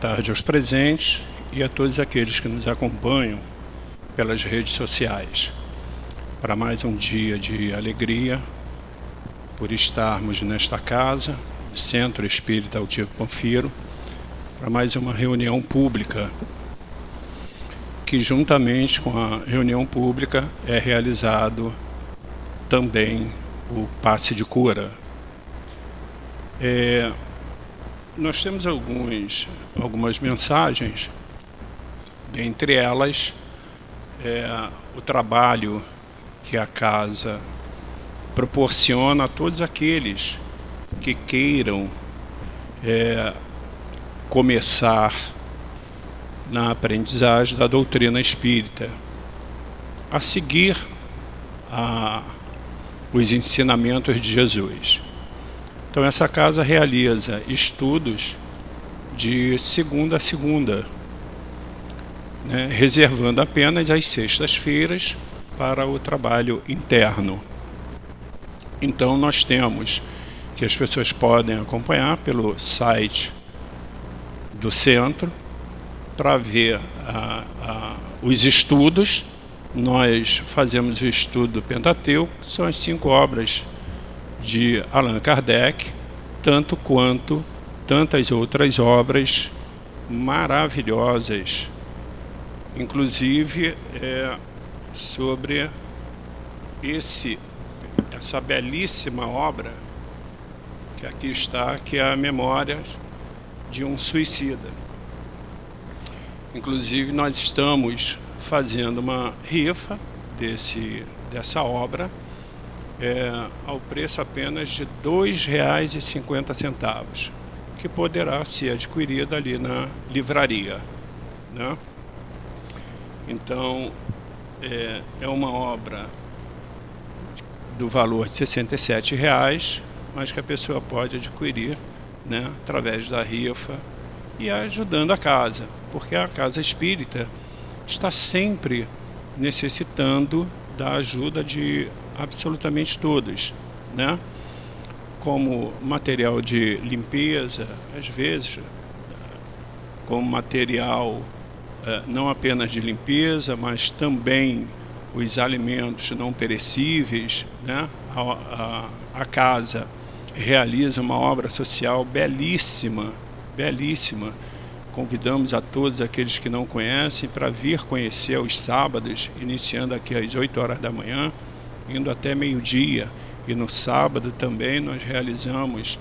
Tarde aos presentes e a todos aqueles que nos acompanham pelas redes sociais. Para mais um dia de alegria, por estarmos nesta casa, Centro Espírita Altivo Panfiro, para mais uma reunião pública, que juntamente com a reunião pública é realizado também o passe de cura. É, nós temos alguns, algumas mensagens, dentre elas é, o trabalho que a casa proporciona a todos aqueles que queiram é, começar na aprendizagem da doutrina espírita, a seguir a, os ensinamentos de Jesus. Então, essa casa realiza estudos de segunda a segunda, né, reservando apenas as sextas-feiras para o trabalho interno. Então, nós temos que as pessoas podem acompanhar pelo site do centro para ver a, a, os estudos. Nós fazemos o estudo do Pentateuco, que são as cinco obras de Allan Kardec, tanto quanto tantas outras obras maravilhosas, inclusive é, sobre esse essa belíssima obra que aqui está, que é a Memória de um Suicida. Inclusive nós estamos fazendo uma rifa desse dessa obra é, ao preço apenas de R$ 2,50, que poderá ser adquirida ali na livraria. Né? Então, é, é uma obra do valor de 67 reais, mas que a pessoa pode adquirir né, através da rifa e ajudando a casa, porque a casa espírita está sempre necessitando da ajuda de absolutamente todas, né? Como material de limpeza, às vezes, como material eh, não apenas de limpeza, mas também os alimentos não perecíveis, né? a, a, a casa realiza uma obra social belíssima, belíssima. Convidamos a todos aqueles que não conhecem para vir conhecer aos sábados, iniciando aqui às 8 horas da manhã indo até meio-dia. E no sábado também nós realizamos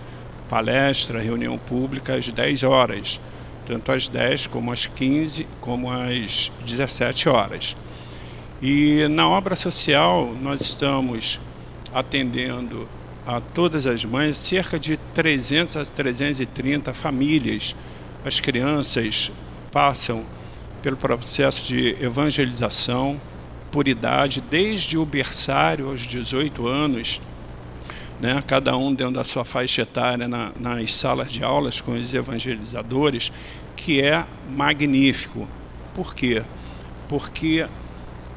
palestra, reunião pública às 10 horas, tanto às 10 como às 15, como às 17 horas. E na obra social nós estamos atendendo a todas as mães, cerca de 300 a 330 famílias. As crianças passam pelo processo de evangelização, por idade, desde o berçário aos 18 anos, né, cada um dentro da sua faixa etária na, nas salas de aulas com os evangelizadores, que é magnífico. Por quê? Porque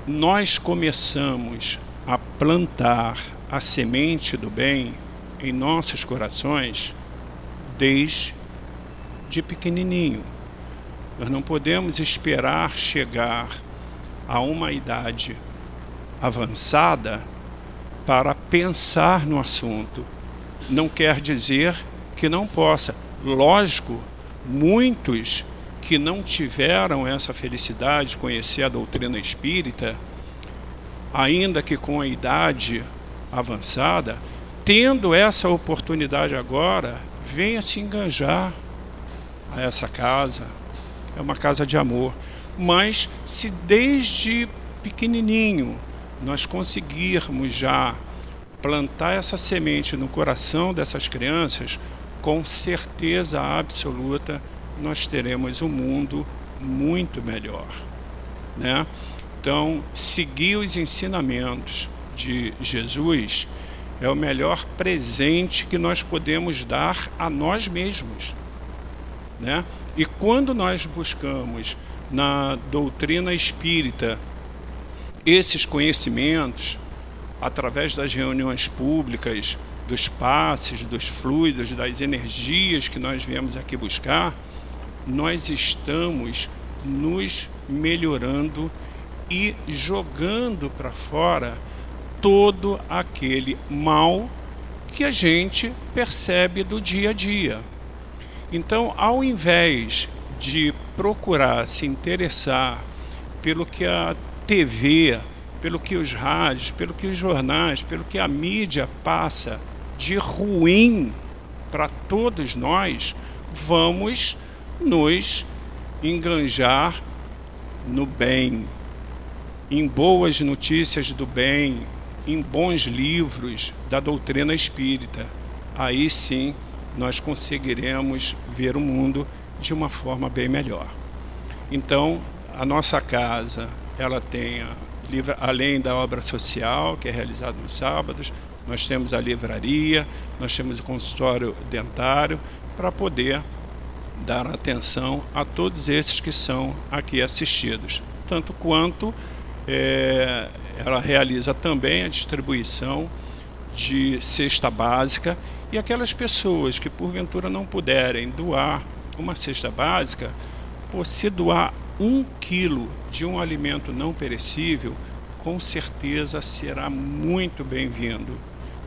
nós começamos a plantar a semente do bem em nossos corações desde de pequenininho. Nós não podemos esperar chegar a uma idade avançada para pensar no assunto. Não quer dizer que não possa. Lógico, muitos que não tiveram essa felicidade de conhecer a doutrina espírita, ainda que com a idade avançada, tendo essa oportunidade agora, venha se enganjar a essa casa. É uma casa de amor. Mas se desde pequenininho nós conseguirmos já plantar essa semente no coração dessas crianças, com certeza absoluta nós teremos um mundo muito melhor, né? Então, seguir os ensinamentos de Jesus é o melhor presente que nós podemos dar a nós mesmos, né? E quando nós buscamos na doutrina espírita esses conhecimentos através das reuniões públicas, dos passes, dos fluidos, das energias que nós viemos aqui buscar, nós estamos nos melhorando e jogando para fora todo aquele mal que a gente percebe do dia a dia. Então, ao invés de procurar se interessar pelo que a TV, pelo que os rádios, pelo que os jornais, pelo que a mídia passa de ruim para todos nós, vamos nos enganjar no bem, em boas notícias do bem, em bons livros da doutrina espírita. Aí sim nós conseguiremos ver o mundo de uma forma bem melhor. Então, a nossa casa, ela tem, além da obra social, que é realizada nos sábados, nós temos a livraria, nós temos o consultório dentário, para poder dar atenção a todos esses que são aqui assistidos. Tanto quanto é, ela realiza também a distribuição de cesta básica e aquelas pessoas que porventura não puderem doar uma cesta básica, por se doar um quilo de um alimento não perecível, com certeza será muito bem-vindo,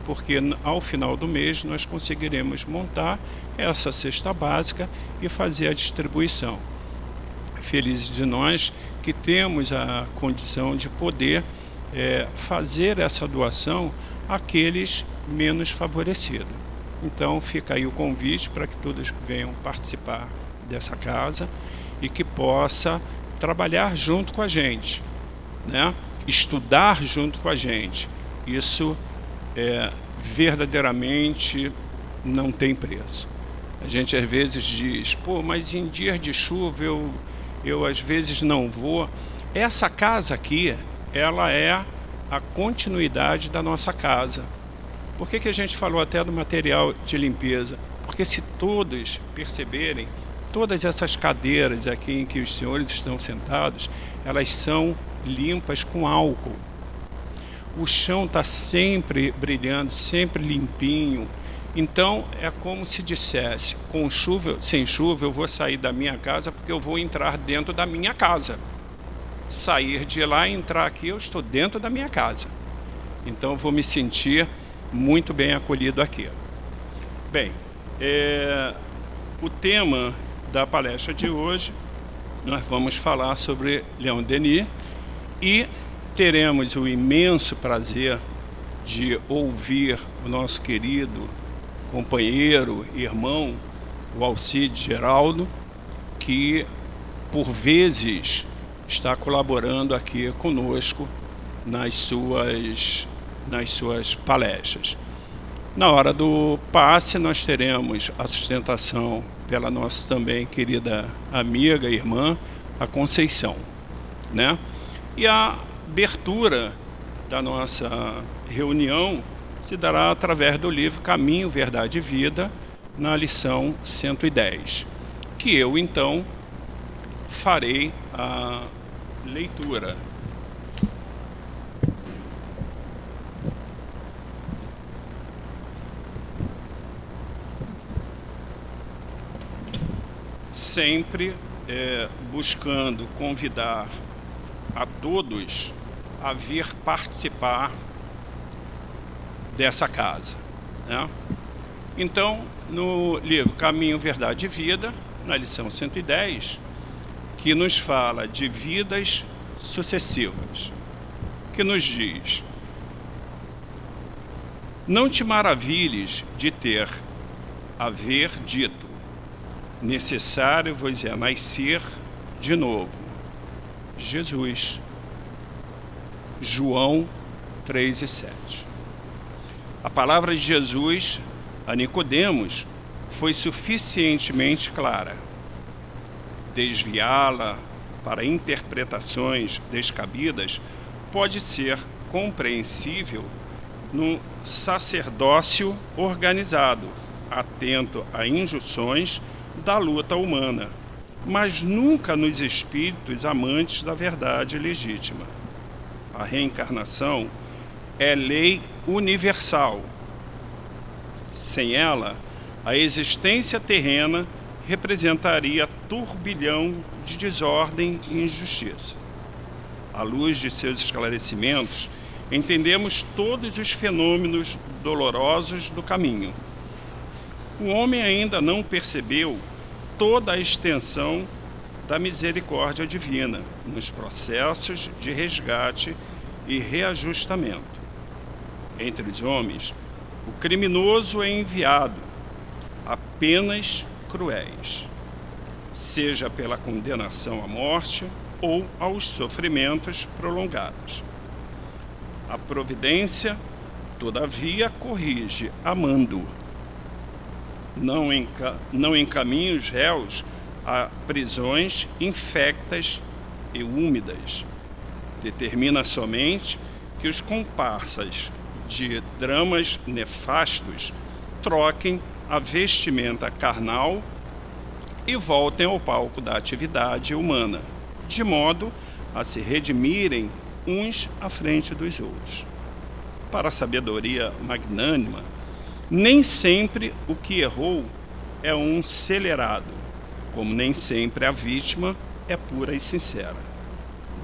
porque ao final do mês nós conseguiremos montar essa cesta básica e fazer a distribuição. Felizes de nós que temos a condição de poder é, fazer essa doação àqueles menos favorecidos. Então fica aí o convite para que todos venham participar dessa casa e que possa trabalhar junto com a gente, né? estudar junto com a gente. Isso é, verdadeiramente não tem preço. A gente às vezes diz, pô, mas em dias de chuva eu, eu às vezes não vou. Essa casa aqui, ela é a continuidade da nossa casa. Por que, que a gente falou até do material de limpeza? Porque se todos perceberem, todas essas cadeiras aqui em que os senhores estão sentados, elas são limpas com álcool. O chão está sempre brilhando, sempre limpinho. Então é como se dissesse, com chuva, sem chuva, eu vou sair da minha casa porque eu vou entrar dentro da minha casa. Sair de lá e entrar aqui, eu estou dentro da minha casa. Então eu vou me sentir muito bem acolhido aqui. Bem, é, o tema da palestra de hoje, nós vamos falar sobre Leon Denis e teremos o imenso prazer de ouvir o nosso querido companheiro, irmão, o Alcide Geraldo, que por vezes está colaborando aqui conosco nas suas nas suas palestras. Na hora do passe, nós teremos a sustentação pela nossa também querida amiga irmã, a Conceição. Né? E a abertura da nossa reunião se dará através do livro Caminho, Verdade e Vida, na lição 110, que eu então farei a leitura sempre é, buscando convidar a todos a vir participar dessa casa. Né? Então, no livro Caminho, Verdade e Vida, na lição 110, que nos fala de vidas sucessivas, que nos diz: Não te maravilhes de ter haver dito necessário vos é nascer de novo. Jesus. João 3 e 7. A palavra de Jesus a Nicodemos foi suficientemente clara. Desviá-la para interpretações descabidas pode ser compreensível no sacerdócio organizado, atento a injunções da luta humana, mas nunca nos espíritos amantes da verdade legítima. A reencarnação é lei universal. Sem ela, a existência terrena representaria turbilhão de desordem e injustiça. À luz de seus esclarecimentos, entendemos todos os fenômenos dolorosos do caminho. O homem ainda não percebeu toda a extensão da misericórdia divina nos processos de resgate e reajustamento. Entre os homens, o criminoso é enviado a penas cruéis, seja pela condenação à morte ou aos sofrimentos prolongados. A providência, todavia, corrige, amando. Não, enca não encaminha os réus a prisões infectas e úmidas. Determina somente que os comparsas de dramas nefastos troquem a vestimenta carnal e voltem ao palco da atividade humana, de modo a se redimirem uns à frente dos outros. Para a sabedoria magnânima, nem sempre o que errou é um celerado, como nem sempre a vítima é pura e sincera.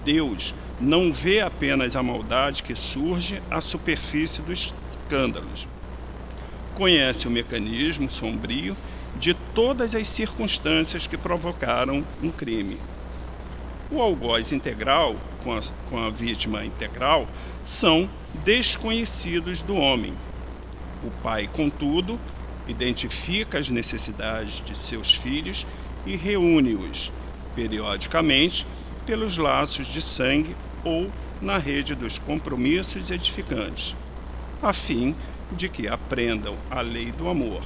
Deus não vê apenas a maldade que surge à superfície dos escândalos. Conhece o mecanismo sombrio de todas as circunstâncias que provocaram um crime. O algoz integral, com a, com a vítima integral, são desconhecidos do homem. O pai, contudo, identifica as necessidades de seus filhos e reúne-os, periodicamente, pelos laços de sangue ou na rede dos compromissos edificantes, a fim de que aprendam a lei do amor,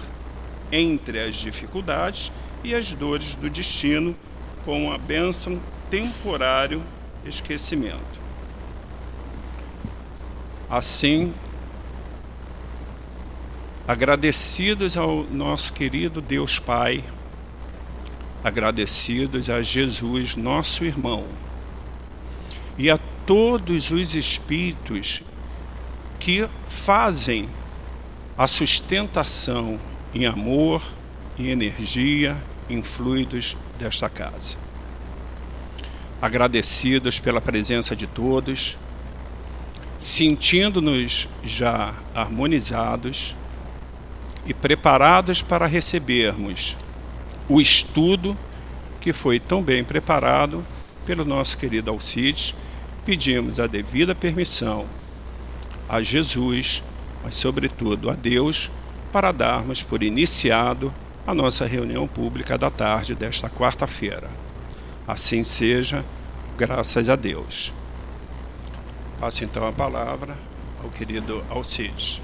entre as dificuldades e as dores do destino, com a bênção temporário esquecimento. Assim, agradecidos ao nosso querido Deus Pai, agradecidos a Jesus, nosso irmão, e a todos os espíritos que fazem a sustentação em amor, em energia, em fluidos desta casa. Agradecidos pela presença de todos, sentindo-nos já harmonizados e preparados para recebermos o estudo que foi tão bem preparado pelo nosso querido Alcides, pedimos a devida permissão a Jesus, mas sobretudo a Deus, para darmos por iniciado a nossa reunião pública da tarde desta quarta-feira. Assim seja, graças a Deus. Passo então a palavra ao querido Alcides.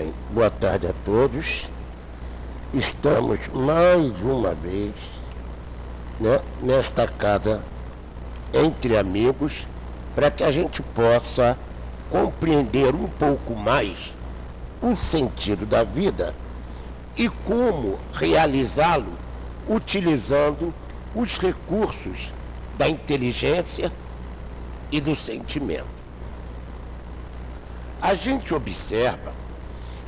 Bem, boa tarde a todos. Estamos mais uma vez né, nesta casa entre amigos para que a gente possa compreender um pouco mais o sentido da vida e como realizá-lo utilizando os recursos da inteligência e do sentimento. A gente observa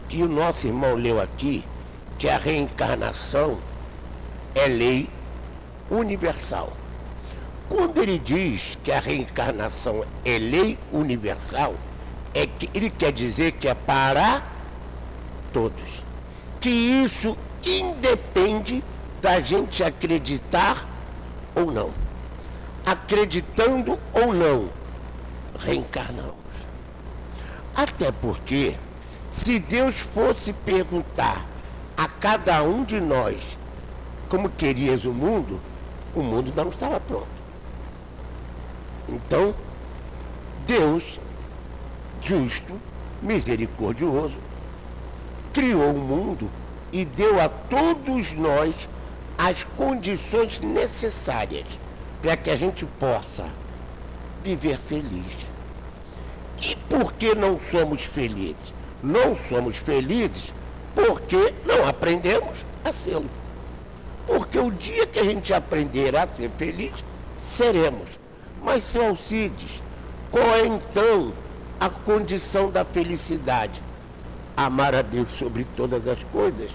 que o nosso irmão leu aqui que a reencarnação é lei universal. Quando ele diz que a reencarnação é lei universal, é que ele quer dizer que é para todos. Que isso independe da gente acreditar ou não. Acreditando ou não, reencarnamos. Até porque, se Deus fosse perguntar a cada um de nós como querias o mundo, o mundo não estava pronto. Então, Deus, justo, misericordioso, criou o mundo e deu a todos nós as condições necessárias para que a gente possa viver feliz. E por que não somos felizes? Não somos felizes porque não aprendemos a ser. Porque o dia que a gente aprender a ser feliz, seremos. Mas, seu Alcides, qual é então a condição da felicidade? Amar a Deus sobre todas as coisas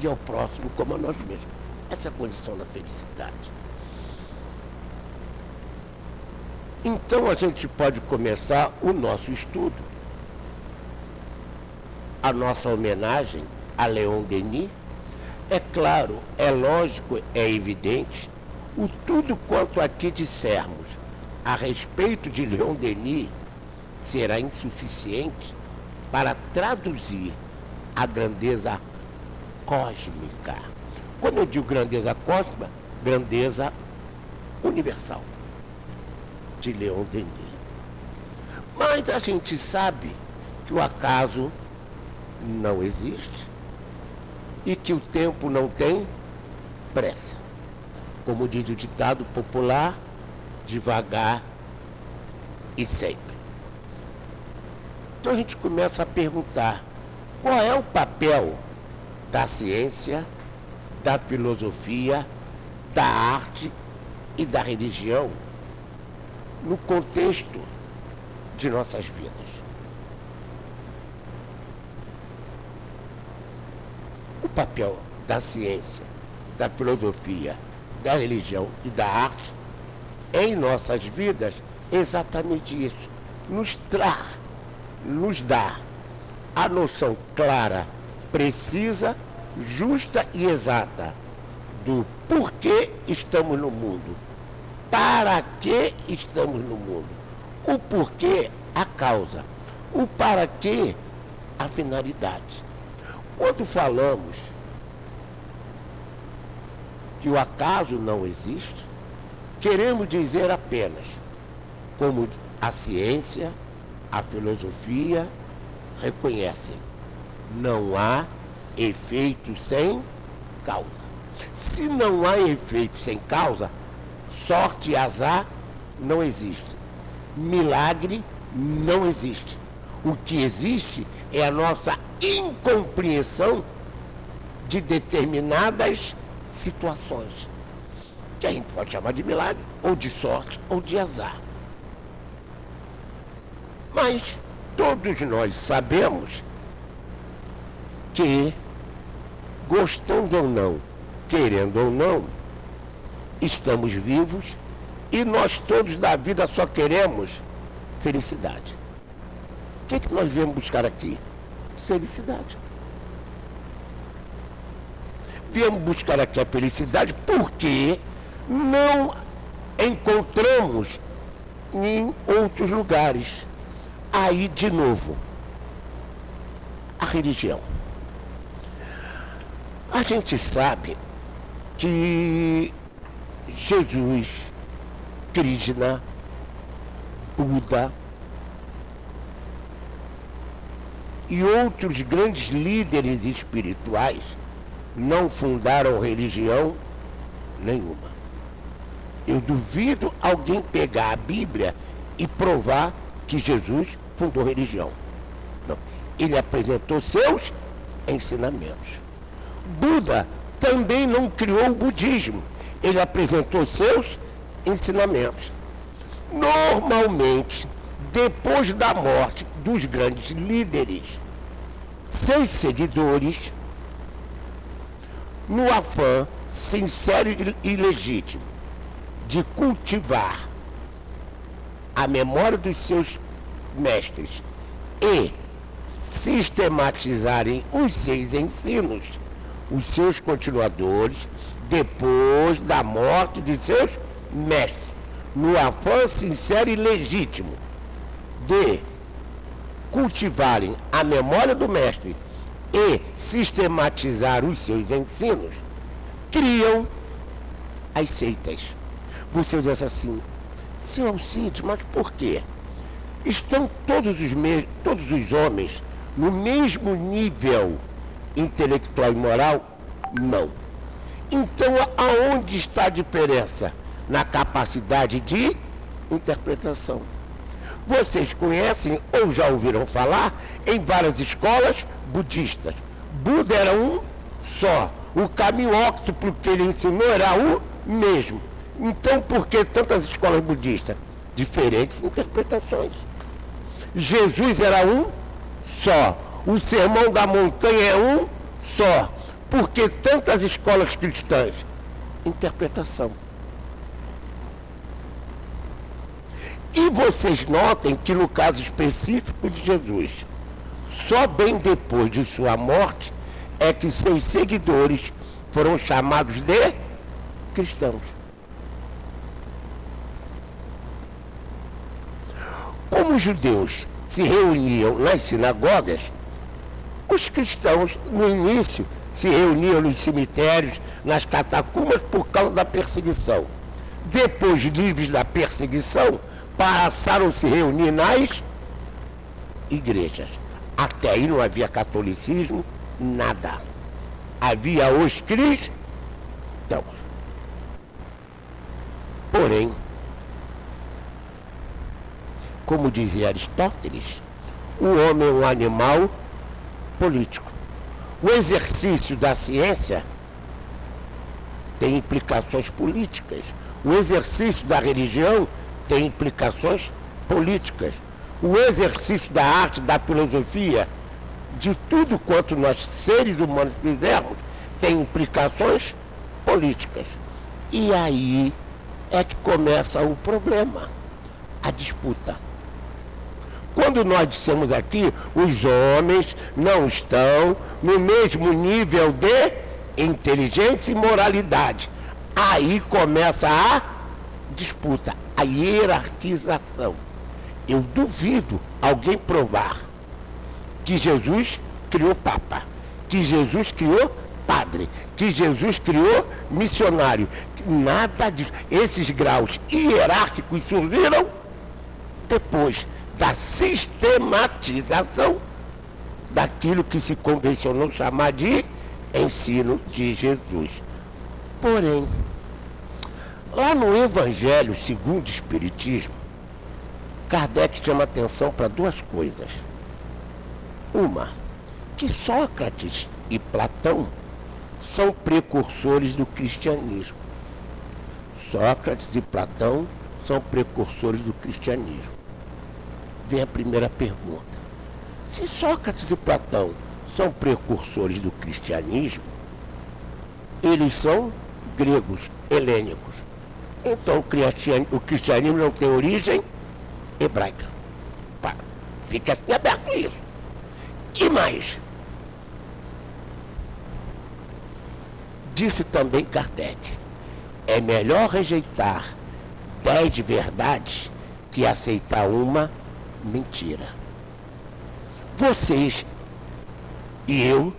e ao próximo como a nós mesmos. Essa é a condição da felicidade. Então a gente pode começar o nosso estudo. A nossa homenagem a Leon Denis. É claro, é lógico, é evidente, o tudo quanto aqui dissermos a respeito de Leon Denis será insuficiente para traduzir a grandeza cósmica. Quando eu digo grandeza cósmica, grandeza universal de Leon Denis. Mas a gente sabe que o acaso não existe e que o tempo não tem pressa. Como diz o ditado popular, devagar e sempre. Então a gente começa a perguntar qual é o papel da ciência, da filosofia, da arte e da religião no contexto de nossas vidas. O papel da ciência, da filosofia, da religião e da arte em nossas vidas é exatamente isso. Nos traz, nos dá a noção clara, precisa, justa e exata do porquê estamos no mundo para que estamos no mundo. O porquê, a causa. O para que, a finalidade. Quando falamos que o acaso não existe, queremos dizer apenas como a ciência, a filosofia reconhecem, não há efeito sem causa. Se não há efeito sem causa, sorte e azar não existe. Milagre não existe. O que existe é a nossa incompreensão de determinadas situações. Que a gente pode chamar de milagre, ou de sorte, ou de azar. Mas todos nós sabemos que, gostando ou não, querendo ou não, estamos vivos e nós todos da vida só queremos felicidade. O que, é que nós viemos buscar aqui? Felicidade. Viemos buscar aqui a felicidade porque não encontramos em outros lugares. Aí, de novo, a religião. A gente sabe que Jesus, Krishna, Buda e outros grandes líderes espirituais não fundaram religião nenhuma. Eu duvido alguém pegar a Bíblia e provar que Jesus fundou religião. Não. Ele apresentou seus ensinamentos. Buda também não criou o budismo ele apresentou seus ensinamentos. Normalmente, depois da morte dos grandes líderes, seus seguidores, no afã sincero e legítimo de cultivar a memória dos seus mestres e sistematizarem os seus ensinos, os seus continuadores depois da morte de seus mestres, no afã sincero e legítimo de cultivarem a memória do mestre e sistematizar os seus ensinos, criam as seitas. Você diz assim, seu Alcide, mas por quê? Estão todos os, todos os homens no mesmo nível intelectual e moral? Não. Então, aonde está a diferença? Na capacidade de interpretação. Vocês conhecem ou já ouviram falar em várias escolas budistas. Buda era um só. O caminho óctuplo que ele ensinou era o mesmo. Então, por que tantas escolas budistas? Diferentes interpretações. Jesus era um só. O sermão da montanha é um só. Por que tantas escolas cristãs? Interpretação. E vocês notem que no caso específico de Jesus, só bem depois de sua morte é que seus seguidores foram chamados de cristãos. Como os judeus se reuniam nas sinagogas, os cristãos, no início, se reuniam nos cemitérios, nas catacumbas, por causa da perseguição. Depois, livres da perseguição, passaram a se reunir nas igrejas. Até aí não havia catolicismo, nada. Havia os cristãos. Porém, como dizia Aristóteles, o homem é um animal político. O exercício da ciência tem implicações políticas. O exercício da religião tem implicações políticas. O exercício da arte, da filosofia, de tudo quanto nós seres humanos fizermos, tem implicações políticas. E aí é que começa o problema, a disputa. Quando nós dissemos aqui, os homens não estão no mesmo nível de inteligência e moralidade. Aí começa a disputa, a hierarquização. Eu duvido alguém provar que Jesus criou Papa, que Jesus criou padre, que Jesus criou missionário. Nada disso. Esses graus hierárquicos surgiram depois da sistematização daquilo que se convencionou chamar de ensino de Jesus. Porém, lá no Evangelho segundo o Espiritismo, Kardec chama atenção para duas coisas. Uma, que Sócrates e Platão são precursores do cristianismo. Sócrates e Platão são precursores do cristianismo. Vem a primeira pergunta. Se Sócrates e Platão são precursores do cristianismo, eles são gregos, helênicos. Então o cristianismo não tem origem hebraica. Fica assim aberto isso. E mais, Disse também Kardec: é melhor rejeitar dez verdades que aceitar uma mentira. Vocês e eu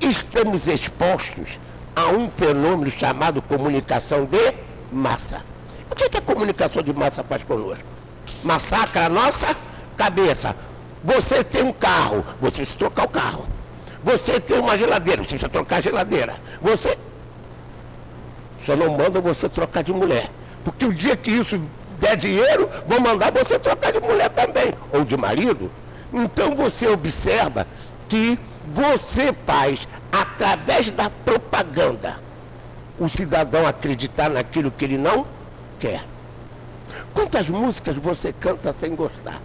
estamos expostos a um fenômeno chamado comunicação de massa. O que, é que a comunicação de massa faz conosco? Massacra a nossa cabeça. Você tem um carro, você precisa trocar o carro. Você tem uma geladeira, você precisa trocar a geladeira. Você só não manda você trocar de mulher. Porque o dia que isso der dinheiro, vão mandar você trocar de mulher também, ou de marido. Então você observa que você faz, através da propaganda, o cidadão acreditar naquilo que ele não quer. Quantas músicas você canta sem gostar?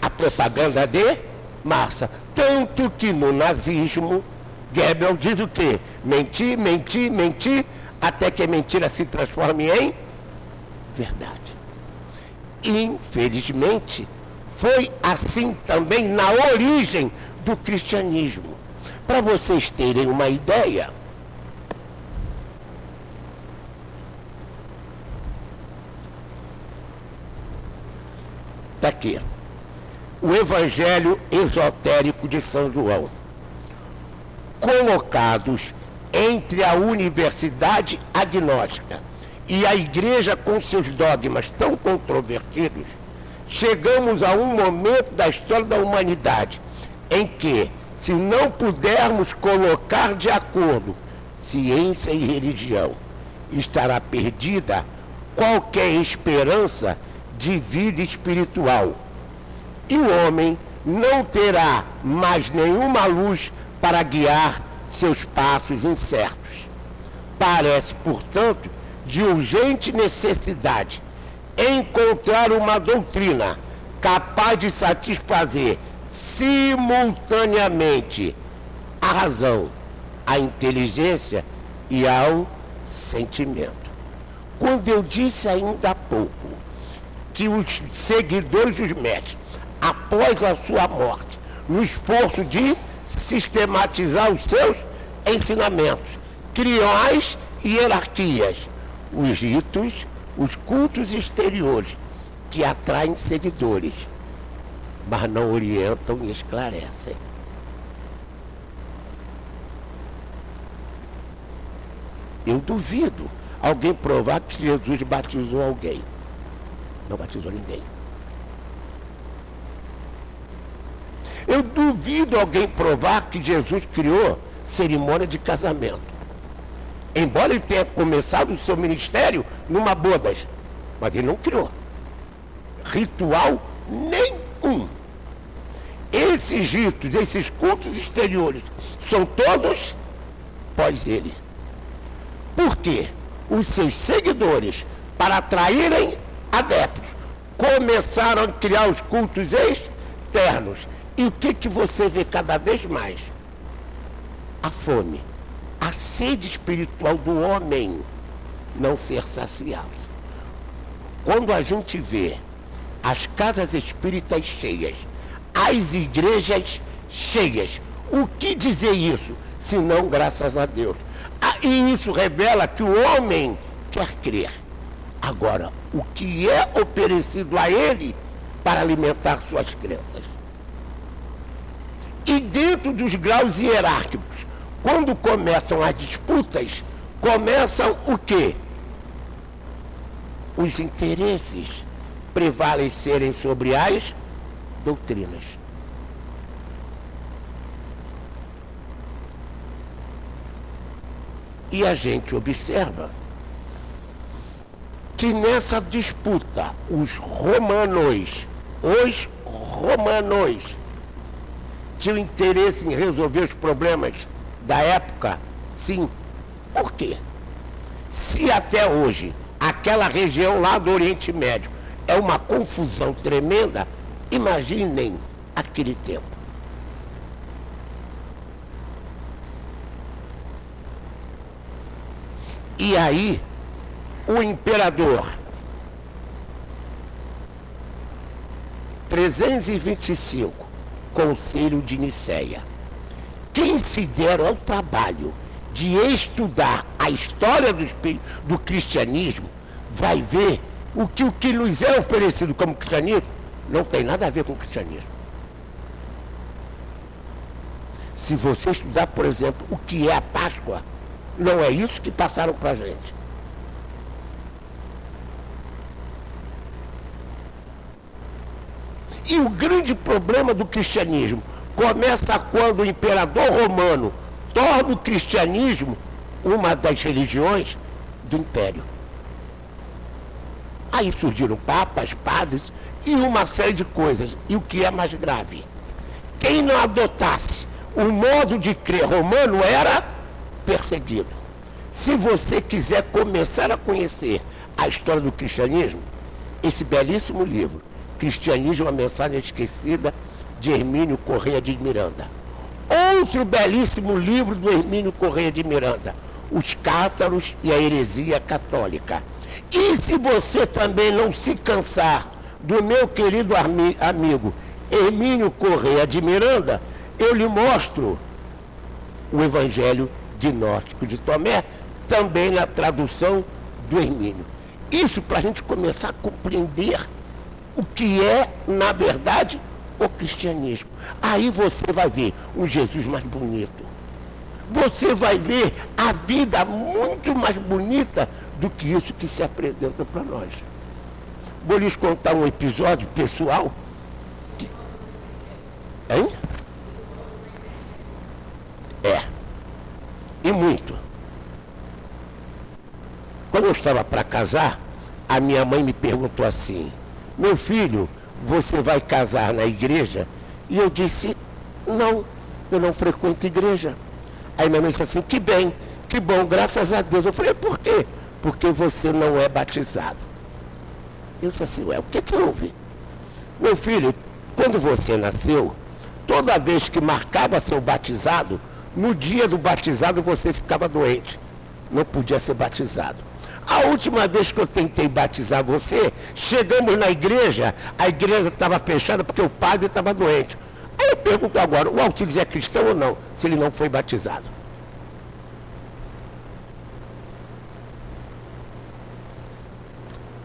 A propaganda de massa. Tanto que no nazismo, Goebbels diz o quê? Mentir, mentir, mentir, até que a mentira se transforme em verdade. Infelizmente, foi assim também na origem do cristianismo. Para vocês terem uma ideia, está aqui. O Evangelho Esotérico de São João colocados entre a universidade agnóstica e a igreja com seus dogmas tão controvertidos, chegamos a um momento da história da humanidade em que, se não pudermos colocar de acordo ciência e religião, estará perdida qualquer esperança de vida espiritual. E o homem não terá mais nenhuma luz para guiar seus passos incertos. Parece, portanto, de urgente necessidade encontrar uma doutrina capaz de satisfazer simultaneamente a razão, a inteligência e ao sentimento. Quando eu disse ainda há pouco que os seguidores dos médicos, após a sua morte, no esforço de sistematizar os seus ensinamentos, criam as hierarquias, os ritos, os cultos exteriores, que atraem seguidores, mas não orientam e esclarecem. Eu duvido alguém provar que Jesus batizou alguém. Não batizou ninguém. Eu duvido alguém provar que Jesus criou cerimônia de casamento. Embora ele tenha começado o seu ministério numa bodas, mas ele não criou ritual nenhum. Esses ritos, esses cultos exteriores, são todos pós ele. Por quê? Os seus seguidores, para atraírem adeptos, começaram a criar os cultos externos. E o que, que você vê cada vez mais? A fome, a sede espiritual do homem não ser saciada. Quando a gente vê as casas espíritas cheias, as igrejas cheias, o que dizer isso? Se não, graças a Deus. Ah, e isso revela que o homem quer crer. Agora, o que é oferecido a ele para alimentar suas crenças? E dentro dos graus hierárquicos, quando começam as disputas, começam o quê? Os interesses prevalecerem sobre as doutrinas. E a gente observa que nessa disputa os romanos, os romanos, tinham interesse em resolver os problemas da época? Sim. Por quê? Se até hoje aquela região lá do Oriente Médio é uma confusão tremenda, imaginem aquele tempo. E aí, o imperador 325, Conselho de Nicéia. Quem se der ao trabalho de estudar a história do, do cristianismo vai ver o que, o que nos é oferecido como cristianismo não tem nada a ver com o cristianismo. Se você estudar, por exemplo, o que é a Páscoa, não é isso que passaram para a gente. E o grande problema do cristianismo começa quando o imperador romano torna o cristianismo uma das religiões do império. Aí surgiram papas, padres e uma série de coisas. E o que é mais grave? Quem não adotasse o modo de crer romano era perseguido. Se você quiser começar a conhecer a história do cristianismo, esse belíssimo livro, Cristianismo, a mensagem esquecida, de Hermínio Correia de Miranda. Outro belíssimo livro do Hermínio Correia de Miranda, Os Cátaros e a Heresia Católica. E se você também não se cansar do meu querido amigo Hermínio Correia de Miranda, eu lhe mostro o Evangelho Gnóstico de Tomé, também na tradução do Hermínio. Isso para a gente começar a compreender o que é, na verdade, o cristianismo. Aí você vai ver um Jesus mais bonito. Você vai ver a vida muito mais bonita do que isso que se apresenta para nós. Vou lhes contar um episódio pessoal. Que... Hein? É. E muito. Quando eu estava para casar, a minha mãe me perguntou assim: Meu filho, você vai casar na igreja? E eu disse: Não, eu não frequento igreja. Aí minha mãe disse assim: Que bem, que bom, graças a Deus. Eu falei: Por quê? Porque você não é batizado. Eu disse assim: Ué, o que, que houve? Meu filho, quando você nasceu, toda vez que marcava seu batizado, no dia do batizado você ficava doente. Não podia ser batizado. A última vez que eu tentei batizar você, chegamos na igreja, a igreja estava fechada porque o padre estava doente. Aí eu pergunto agora, o Altiles é cristão ou não, se ele não foi batizado?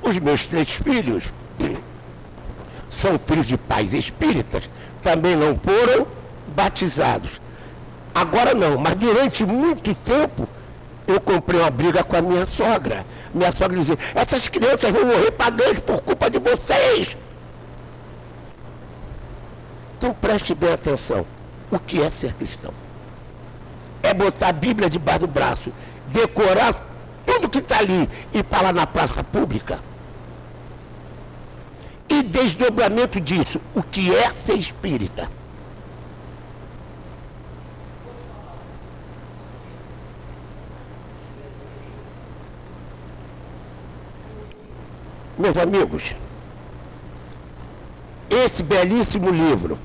Os meus três filhos são filhos de pais espíritas, também não foram batizados. Agora não, mas durante muito tempo eu comprei uma briga com a minha sogra. Minha sogra dizia, essas crianças vão morrer pagando por culpa de vocês. Então preste bem atenção. O que é ser cristão? É botar a Bíblia debaixo do braço, decorar tudo que está ali e falar na praça pública. E desdobramento disso, o que é ser espírita? Meus amigos, esse belíssimo livro,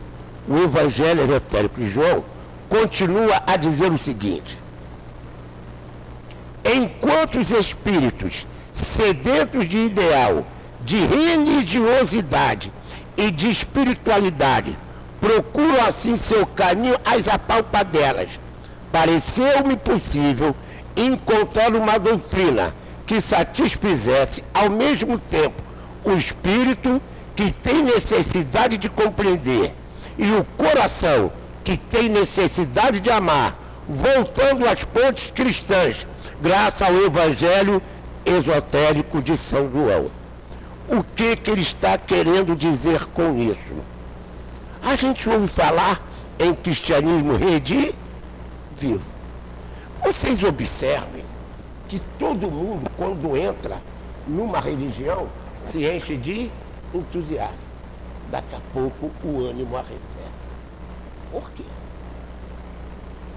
o Evangelho Esotérico de João, continua a dizer o seguinte: enquanto os espíritos sedentos de ideal, de religiosidade e de espiritualidade procuram assim seu caminho às apalpadelas, pareceu-me possível encontrar uma doutrina que satisfizesse ao mesmo tempo o espírito que tem necessidade de compreender e o coração que tem necessidade de amar, voltando às pontes cristãs, graças ao evangelho esotérico de São João. O que, que ele está querendo dizer com isso? A gente ouve falar em cristianismo redivivo. Vocês observem todo mundo, quando entra numa religião, se enche de entusiasmo. Daqui a pouco o ânimo arrefece. Por quê?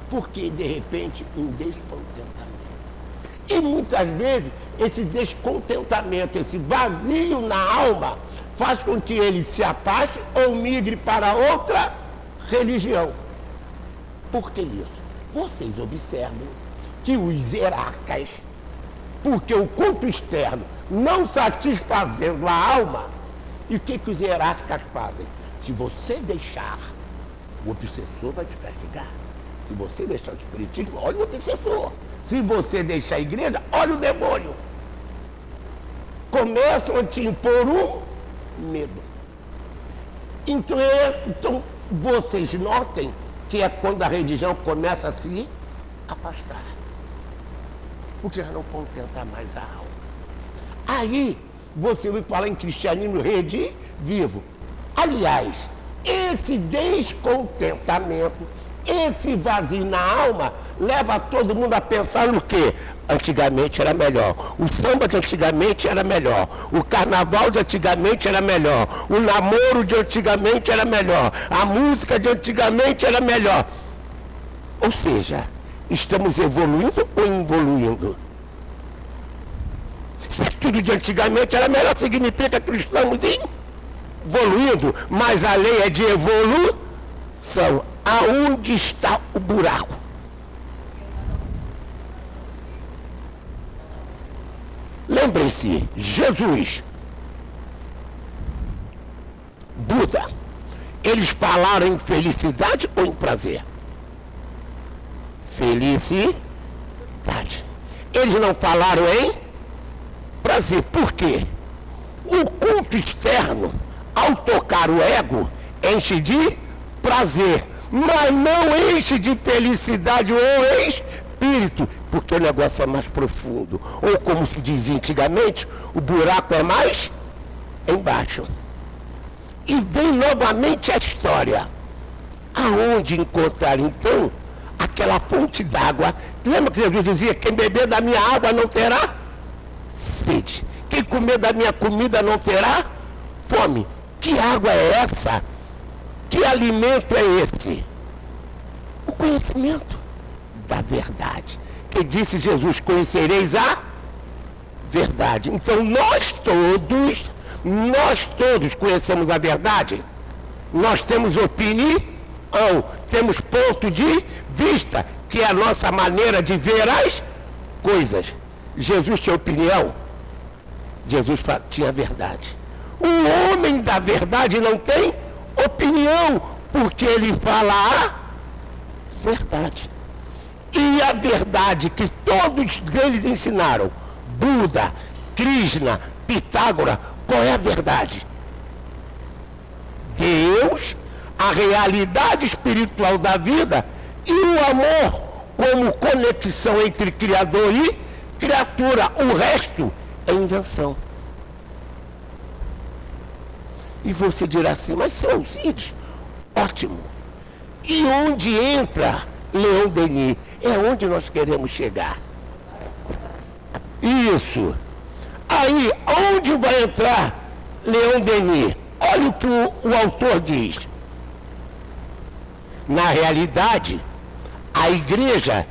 Porque, de repente, um descontentamento. E muitas vezes, esse descontentamento, esse vazio na alma, faz com que ele se afaste ou migre para outra religião. Por que isso? Vocês observem que os hierarcas porque o culto externo não satisfazendo a alma, e o que, que os hierárquicos fazem? Se você deixar, o obsessor vai te castigar. Se você deixar o espiritismo, olha o obsessor. Se você deixar a igreja, olha o demônio. Começam a te impor um medo. Então, é, então vocês notem que é quando a religião começa a se afastar porque já não contenta mais a alma. Aí você vai falar em cristianismo rede vivo. Aliás, esse descontentamento, esse vazio na alma, leva todo mundo a pensar no quê? Antigamente era melhor. O samba de antigamente era melhor. O carnaval de antigamente era melhor. O namoro de antigamente era melhor. A música de antigamente era melhor. Ou seja, Estamos evoluindo ou evoluindo? Se tudo de antigamente era melhor, significa que estamos evoluindo, mas a lei é de evolução. Aonde está o buraco? Lembrem-se, Jesus, Buda, eles falaram em felicidade ou em prazer? Felicidade. Eles não falaram em prazer. Por quê? O culto externo, ao tocar o ego, enche de prazer, mas não enche de felicidade o espírito, porque o negócio é mais profundo. Ou como se dizia antigamente, o buraco é mais embaixo. E vem novamente a história. Aonde encontrar então aquela fonte d'água. Lembra que Jesus dizia: quem beber da minha água não terá sede. quem comer da minha comida não terá fome. Que água é essa? Que alimento é esse? O conhecimento da verdade. Que disse Jesus: Conhecereis a verdade. Então nós todos, nós todos conhecemos a verdade. Nós temos opinião, temos ponto de vista, que é a nossa maneira de ver as coisas. Jesus tinha opinião. Jesus tinha verdade. O homem da verdade não tem opinião, porque ele fala a verdade. E a verdade que todos eles ensinaram, Buda, Krishna, Pitágora, qual é a verdade? Deus, a realidade espiritual da vida e o amor como conexão entre Criador e criatura. O resto é invenção. E você dirá assim, mas seu Alcides, ótimo. E onde entra Leão Denis? É onde nós queremos chegar. Isso. Aí, onde vai entrar Leão Denis? Olha o que o, o autor diz. Na realidade, a igreja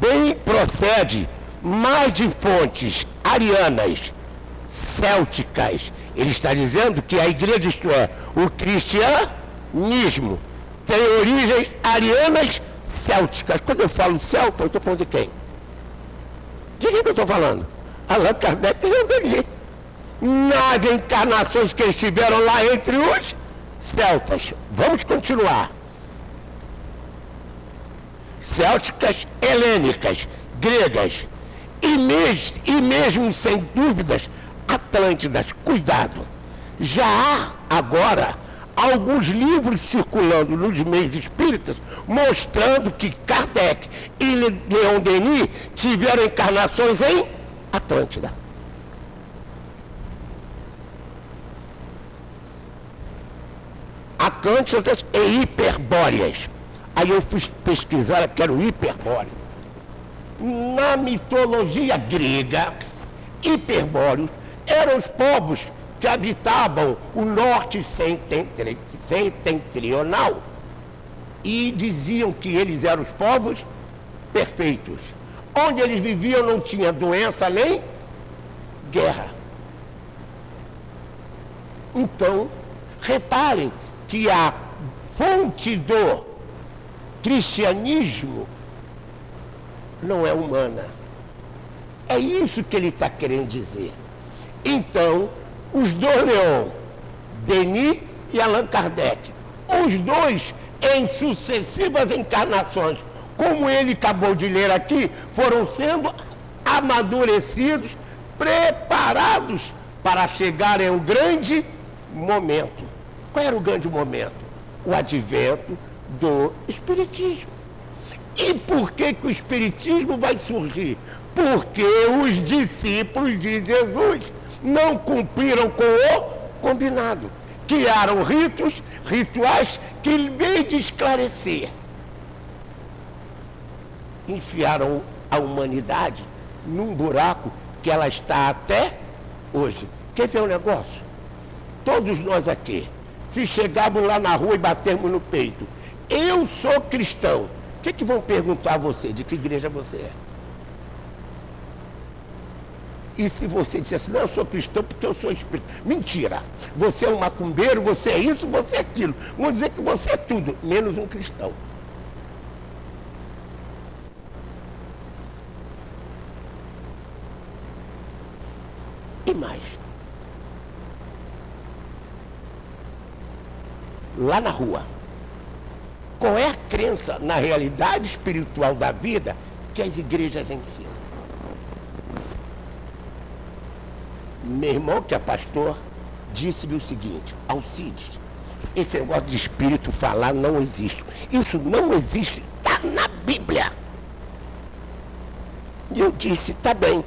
bem procede mais de fontes arianas, célticas. Ele está dizendo que a igreja, isto é, o cristianismo, tem origens arianas célticas. Quando eu falo celta, eu estou falando de quem? De quem que eu estou falando? Allan Kardec e Leandrini. Nas encarnações que estiveram lá entre os celtas. Vamos continuar. Célticas helênicas, gregas, e, mes, e mesmo sem dúvidas, Atlântidas. Cuidado. Já há agora alguns livros circulando nos meios espíritas mostrando que Kardec e Leon Denis tiveram encarnações em Atlântida. Atlântidas e hiperbóreas. Aí eu fui pesquisar que era o hiperbóreo. Na mitologia grega, hiperbóreos eram os povos que habitavam o norte setentrional e diziam que eles eram os povos perfeitos. Onde eles viviam não tinha doença nem guerra. Então, reparem que a fonte do cristianismo não é humana. É isso que ele está querendo dizer. Então, os dois Leon, Denis e Allan Kardec, os dois em sucessivas encarnações, como ele acabou de ler aqui, foram sendo amadurecidos, preparados para chegar em um grande momento. Qual era o grande momento? O advento do Espiritismo. E por que, que o Espiritismo vai surgir? Porque os discípulos de Jesus não cumpriram com o combinado. Criaram ritos, rituais que, em vez de esclarecer, enfiaram a humanidade num buraco que ela está até hoje. Quer ver o um negócio? Todos nós aqui, se chegarmos lá na rua e batermos no peito, eu sou cristão, o que, que vão perguntar a você? De que igreja você é? E se você disser assim, não, eu sou cristão porque eu sou espírita. Mentira. Você é um macumbeiro, você é isso, você é aquilo. Vão dizer que você é tudo, menos um cristão. E mais. Lá na rua. Qual é a crença na realidade espiritual da vida que as igrejas ensinam? meu irmão, que é pastor, disse-me o seguinte, Alcides, esse negócio de espírito falar não existe. Isso não existe, está na Bíblia. E eu disse, tá bem.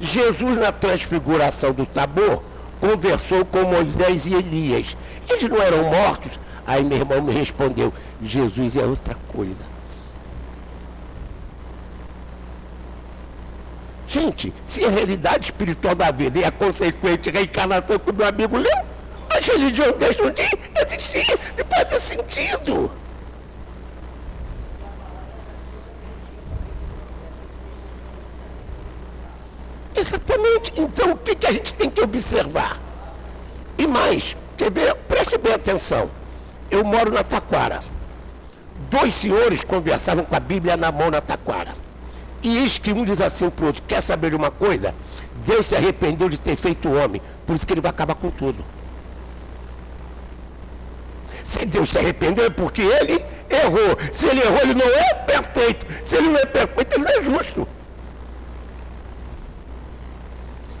Jesus, na transfiguração do Tabor, conversou com Moisés e Elias. Eles não eram mortos? Aí meu irmão me respondeu, Jesus é outra coisa. Gente, se a realidade espiritual da vida e a consequente reencarnação que o meu amigo leu, as religiões deixam de existir e ter sentido. Exatamente. Então, o que, que a gente tem que observar? E mais, quer ver? Preste bem atenção. Eu moro na Taquara. Dois senhores conversavam com a Bíblia na mão na Taquara. E eis que um diz assim para o outro: Quer saber de uma coisa? Deus se arrependeu de ter feito homem, por isso que ele vai acabar com tudo. Se Deus se arrependeu é porque ele errou. Se ele errou, ele não é perfeito. Se ele não é perfeito, ele não é justo.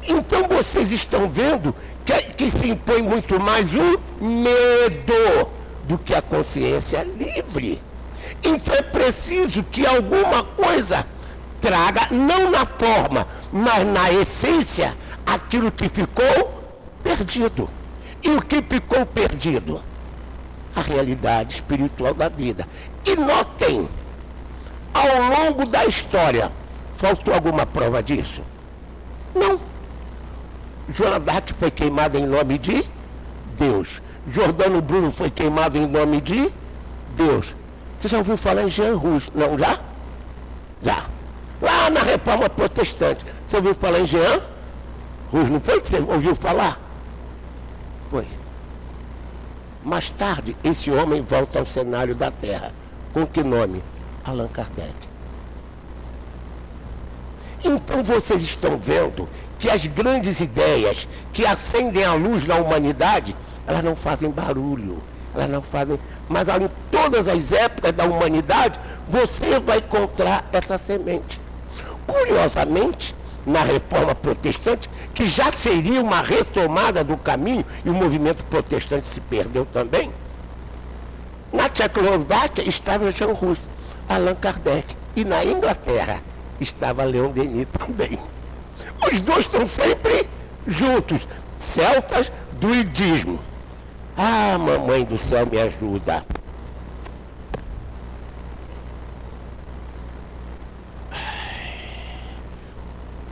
Então vocês estão vendo que, que se impõe muito mais o medo do que a consciência livre. Então é preciso que alguma coisa traga, não na forma, mas na essência, aquilo que ficou perdido. E o que ficou perdido? A realidade espiritual da vida. E notem, ao longo da história, faltou alguma prova disso? Não. Joana Dark foi queimada em nome de Deus. Jordano Bruno foi queimado em nome de Deus. Você já ouviu falar em Jean Rus? Não, já? Já. Lá na reforma protestante. Você ouviu falar em Jean? Rus, não foi que você ouviu falar? Foi. Mais tarde, esse homem volta ao cenário da Terra. Com que nome? Allan Kardec. Então vocês estão vendo que as grandes ideias que acendem a luz na humanidade, elas não fazem barulho, elas não fazem. Mas em todas as épocas da humanidade, você vai encontrar essa semente. Curiosamente, na reforma protestante, que já seria uma retomada do caminho, e o movimento protestante se perdeu também, na Tchecoslováquia estava Jean Rus, Allan Kardec, e na Inglaterra estava Leon Denis também. Os dois estão sempre juntos. Celtas, druidismo. Ah, mamãe do céu, me ajuda.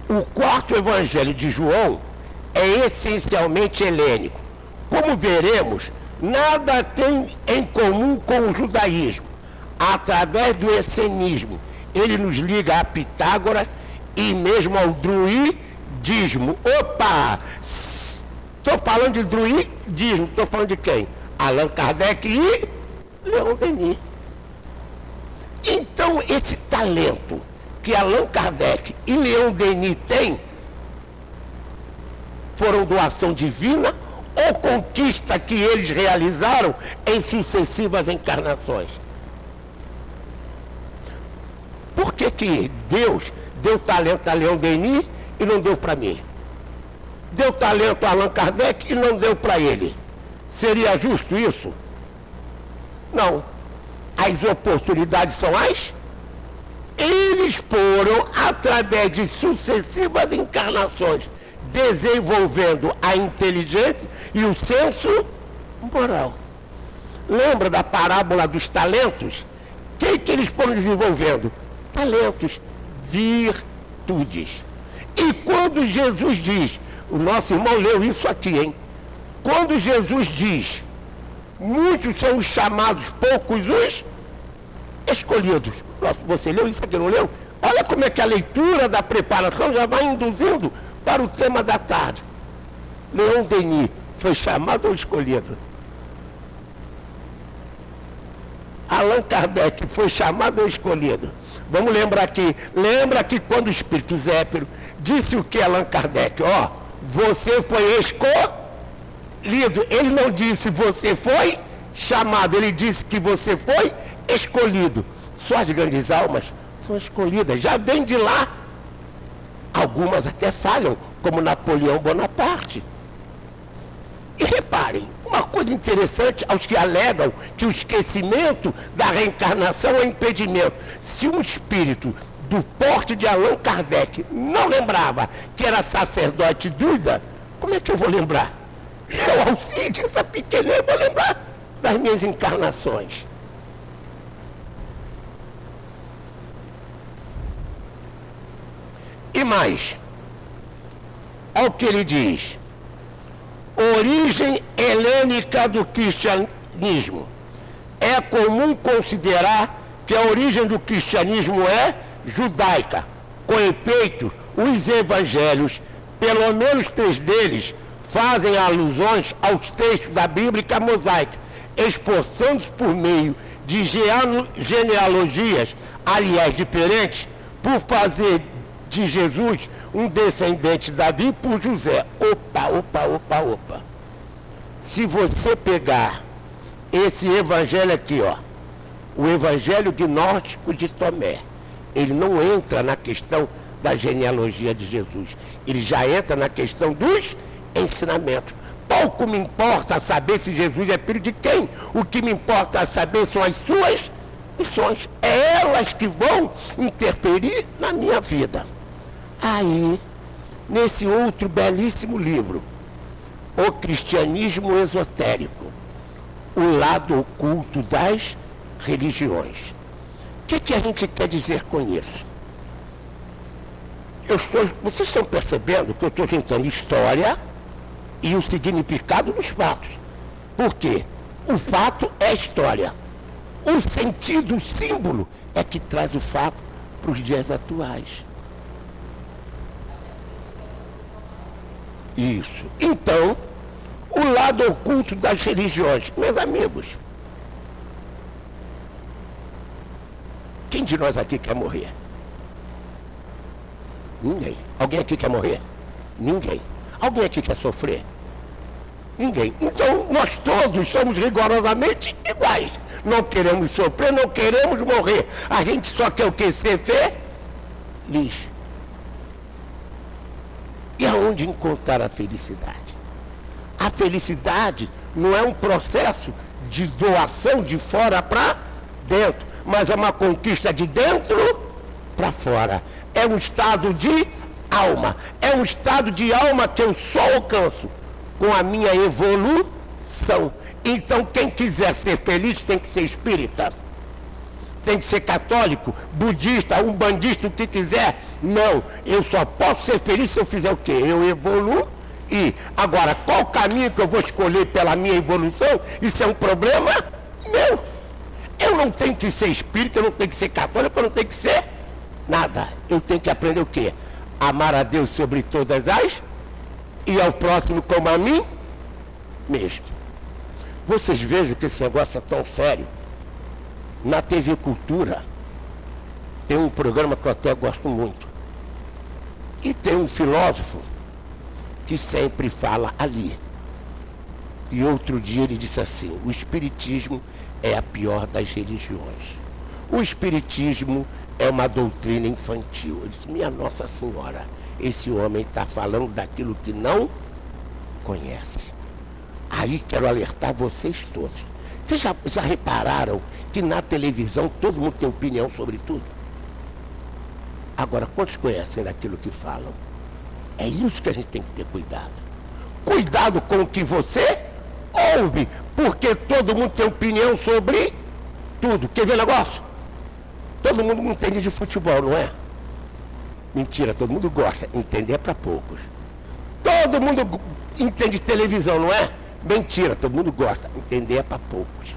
O quarto evangelho de João é essencialmente helênico. Como veremos, nada tem em comum com o judaísmo. Através do essenismo, ele nos liga a Pitágoras e mesmo ao druidismo. Opa! Estou falando de druidismo, estou falando de quem? Allan Kardec e Leon Denis. Então, esse talento que Allan Kardec e Leon Denis têm foram doação divina ou conquista que eles realizaram em sucessivas encarnações? Por que, que Deus deu talento a Leon Denis e não deu para mim. Deu talento a Allan Kardec e não deu para ele. Seria justo isso? Não. As oportunidades são as? Eles foram, através de sucessivas encarnações, desenvolvendo a inteligência e o senso moral. Lembra da parábola dos talentos? O que, que eles foram desenvolvendo? Talentos virtudes. E quando Jesus diz, o nosso irmão leu isso aqui, hein? Quando Jesus diz, muitos são os chamados, poucos os escolhidos. Você leu isso aqui, não leu? Olha como é que a leitura da preparação já vai induzindo para o tema da tarde. Leon Denis foi chamado ou escolhido? Allan Kardec foi chamado ou escolhido? Vamos lembrar aqui. Lembra que quando o Espírito Zépiro disse o que Allan Kardec? Ó, você foi escolhido. Ele não disse você foi chamado, ele disse que você foi escolhido. Só as grandes almas são escolhidas. Já vem de lá. Algumas até falham, como Napoleão Bonaparte. E reparem, uma coisa interessante aos que alegam que o esquecimento da reencarnação é impedimento. Se um espírito do porte de Allan Kardec não lembrava que era sacerdote Duda, como é que eu vou lembrar? Eu, Alcide, essa pequena, vou lembrar das minhas encarnações. E mais. Olha o que ele diz. Origem helênica do cristianismo. É comum considerar que a origem do cristianismo é judaica. Com efeito, os evangelhos, pelo menos três deles, fazem alusões aos textos da Bíblia mosaica, esforçando-se por meio de genealogias, aliás, diferentes, por fazer de Jesus um descendente de Davi por José. Opa, opa, opa, opa. Se você pegar esse evangelho aqui, ó, o evangelho gnóstico de Tomé, ele não entra na questão da genealogia de Jesus. Ele já entra na questão dos ensinamentos. Pouco me importa saber se Jesus é filho de quem. O que me importa saber são as suas missões. É elas que vão interferir na minha vida. Aí, nesse outro belíssimo livro, O Cristianismo Esotérico, o lado oculto das religiões. Que, que a gente quer dizer com isso? Eu estou, vocês estão percebendo que eu estou juntando história e o significado dos fatos. Por quê? O fato é história. O sentido, o símbolo, é que traz o fato para os dias atuais. Isso. Então, o lado oculto das religiões. Meus amigos, quem de nós aqui quer morrer? Ninguém. Alguém aqui quer morrer? Ninguém. Alguém aqui quer sofrer? Ninguém. Então, nós todos somos rigorosamente iguais. Não queremos sofrer, não queremos morrer. A gente só quer o que? Ser feliz. E aonde encontrar a felicidade? A felicidade não é um processo de doação de fora para dentro, mas é uma conquista de dentro para fora. É um estado de alma. É um estado de alma que eu só alcanço com a minha evolução. Então, quem quiser ser feliz tem que ser espírita tem que ser católico, budista, umbandista, o que quiser. Não, eu só posso ser feliz se eu fizer o quê? Eu evoluo e agora qual caminho que eu vou escolher pela minha evolução? Isso é um problema meu. Eu não tenho que ser espírita, eu não tenho que ser católico, eu não tenho que ser nada. Eu tenho que aprender o quê? Amar a Deus sobre todas as e ao próximo como a mim mesmo. Vocês vejam que esse negócio é tão sério na TV Cultura tem um programa que eu até gosto muito. E tem um filósofo que sempre fala ali. E outro dia ele disse assim: o Espiritismo é a pior das religiões. O Espiritismo é uma doutrina infantil. Eu disse: Minha Nossa Senhora, esse homem está falando daquilo que não conhece. Aí quero alertar vocês todos. Vocês já, já repararam que na televisão todo mundo tem opinião sobre tudo? Agora, quantos conhecem daquilo que falam? É isso que a gente tem que ter cuidado. Cuidado com o que você ouve, porque todo mundo tem opinião sobre tudo. Quer ver negócio? Todo mundo entende de futebol, não é? Mentira, todo mundo gosta. Entender é para poucos. Todo mundo entende de televisão, não é? Mentira, todo mundo gosta. Entender é para poucos.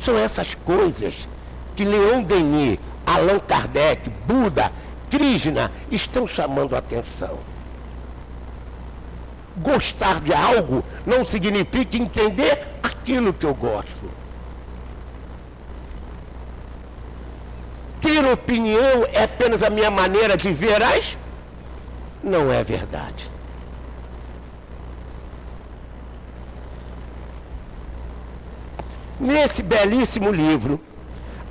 São essas coisas que Leon Denis, Allan Kardec, Buda, Krishna estão chamando a atenção. Gostar de algo não significa entender aquilo que eu gosto. Ter opinião é apenas a minha maneira de ver as? Não é verdade. Nesse belíssimo livro,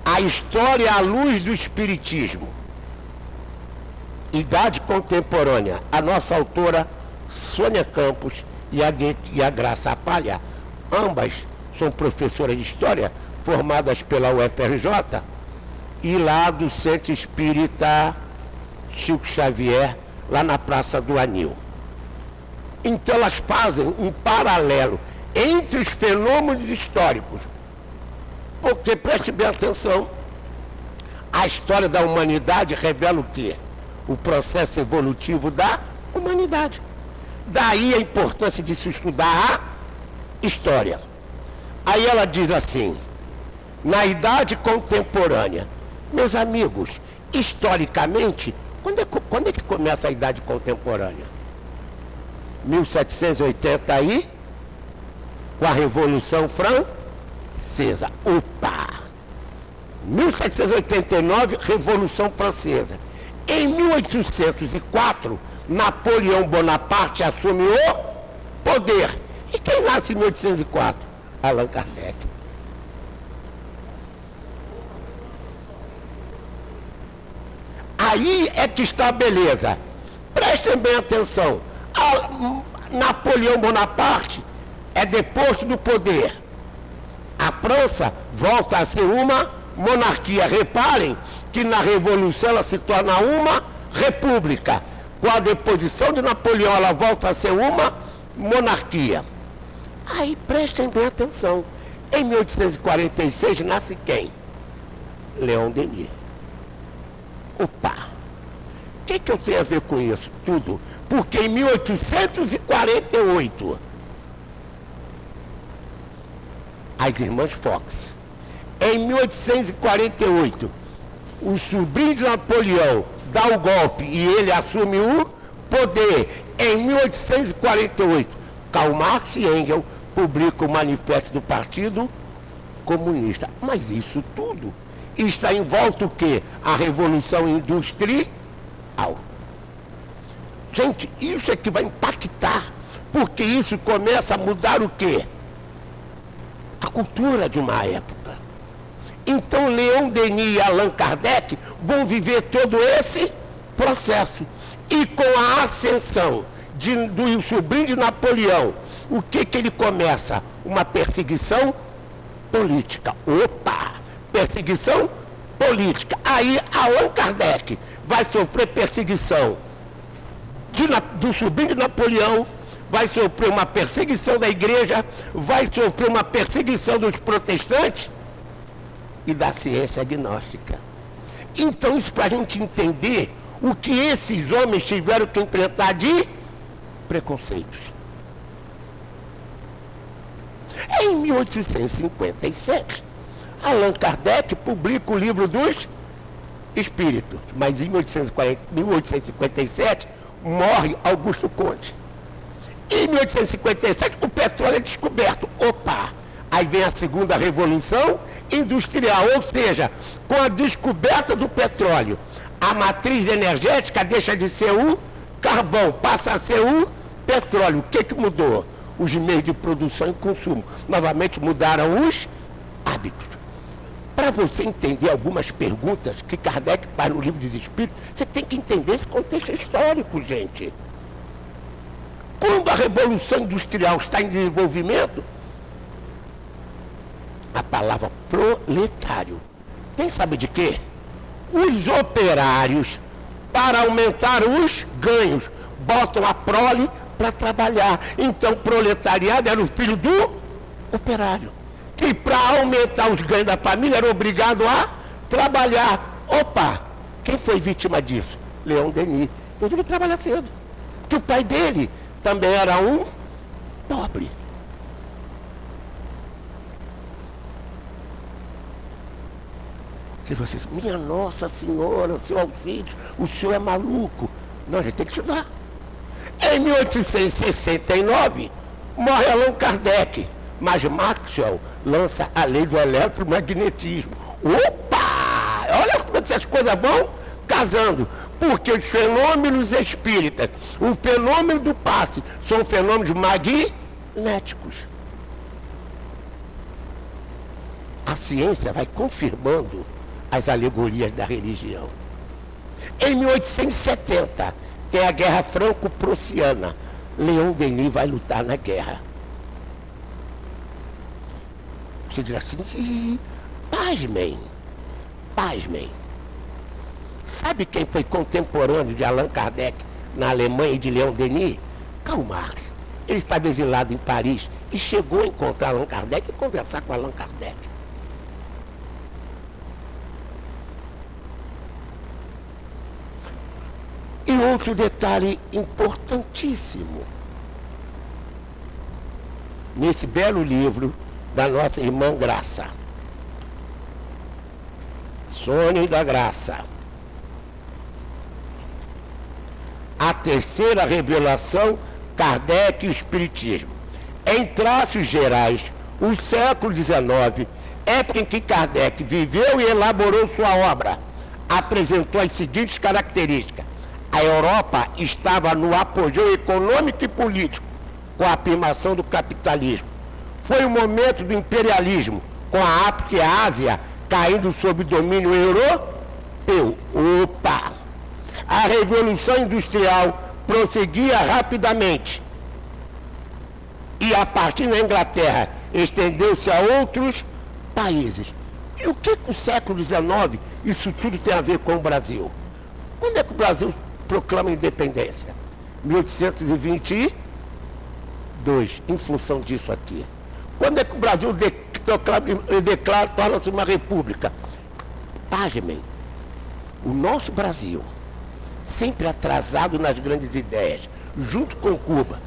A História à Luz do Espiritismo, Idade Contemporânea, a nossa autora Sônia Campos e a, e a Graça Apalha, ambas são professoras de História, formadas pela UFRJ, e lá do Centro Espírita Chico Xavier, lá na Praça do Anil. Então elas fazem um paralelo entre os fenômenos históricos porque preste bem atenção. A história da humanidade revela o quê? O processo evolutivo da humanidade. Daí a importância de se estudar a história. Aí ela diz assim: na idade contemporânea, meus amigos, historicamente, quando é, quando é que começa a idade contemporânea? 1780 aí, com a Revolução Francesa. Opa! 1789, Revolução Francesa. Em 1804, Napoleão Bonaparte assume o poder. E quem nasce em 1804? Allan Kardec. Aí é que está a beleza. Prestem bem atenção. A Napoleão Bonaparte é deposto do poder. A França volta a ser uma monarquia. Reparem que na Revolução ela se torna uma república. Com a deposição de Napoleão, ela volta a ser uma monarquia. Aí prestem bem atenção. Em 1846 nasce quem? Leão Denis. Opa! O que, que eu tenho a ver com isso? Tudo. Porque em 1848, as irmãs Fox. Em 1848, o sobrinho de Napoleão dá o golpe e ele assume o poder. Em 1848, Karl Marx e Engels publicam o manifesto do Partido Comunista. Mas isso tudo está em volta o quê? A Revolução Industrial. Gente, isso é que vai impactar, porque isso começa a mudar o quê? A cultura de uma época. Então, Leon Denis e Allan Kardec vão viver todo esse processo. E com a ascensão de, do sobrinho de Napoleão, o que, que ele começa? Uma perseguição política. Opa! Perseguição política. Aí Allan Kardec vai sofrer perseguição de, do sobrinho de Napoleão, vai sofrer uma perseguição da igreja, vai sofrer uma perseguição dos protestantes e da ciência agnóstica. Então, isso para a gente entender o que esses homens tiveram que enfrentar de preconceitos. Em 1857, Allan Kardec publica o livro dos Espíritos, mas em 1840, 1857 morre Augusto Conte. Em 1857 o petróleo é descoberto. Opa! Aí vem a segunda revolução industrial, ou seja, com a descoberta do petróleo, a matriz energética deixa de ser o carvão, passa a ser o petróleo. O que, que mudou? Os meios de produção e consumo. Novamente mudaram os hábitos. Para você entender algumas perguntas que Kardec faz no livro dos Espíritos, você tem que entender esse contexto histórico, gente. Quando a Revolução Industrial está em desenvolvimento, a palavra proletário quem sabe de quê? Os operários, para aumentar os ganhos, botam a prole para trabalhar. Então, proletariado era o filho do operário que para aumentar os ganhos da família era obrigado a trabalhar. Opa! Quem foi vítima disso? Leão Denis. Teve que trabalhar cedo. Porque o pai dele também era um pobre. Se vocês, minha Nossa Senhora, seu Alcides, o senhor é maluco. Não, a gente tem que estudar. Em 1869, morre Allan Kardec. Mas Maxwell lança a lei do eletromagnetismo. Opa! Olha como essas coisas vão casando. Porque os fenômenos espíritas, o fenômeno do passe, são fenômenos magnéticos. A ciência vai confirmando as alegorias da religião. Em 1870, tem a Guerra Franco-Prussiana. Leon Denis vai lutar na guerra. Você dirá assim, pasmem, pasmem. Sabe quem foi contemporâneo de Allan Kardec na Alemanha e de Leon Denis? Karl Marx. Ele estava exilado em Paris e chegou a encontrar Allan Kardec e conversar com Allan Kardec. Outro detalhe importantíssimo. Nesse belo livro da nossa irmã Graça. Sônia da Graça. A terceira revelação, Kardec e o Espiritismo. Em traços gerais, o século XIX, época em que Kardec viveu e elaborou sua obra, apresentou as seguintes características. A Europa estava no apogeu econômico e político, com a afirmação do capitalismo. Foi o momento do imperialismo, com a África e a Ásia caindo sob domínio europeu. Opa! A Revolução Industrial prosseguia rapidamente. E a partir da Inglaterra estendeu-se a outros países. E o que, que o século XIX, isso tudo tem a ver com o Brasil? Quando é que o Brasil proclama independência? 1822, em função disso aqui. Quando é que o Brasil declara, declara torna-se uma república? Pasmem, o nosso Brasil, sempre atrasado nas grandes ideias, junto com Cuba.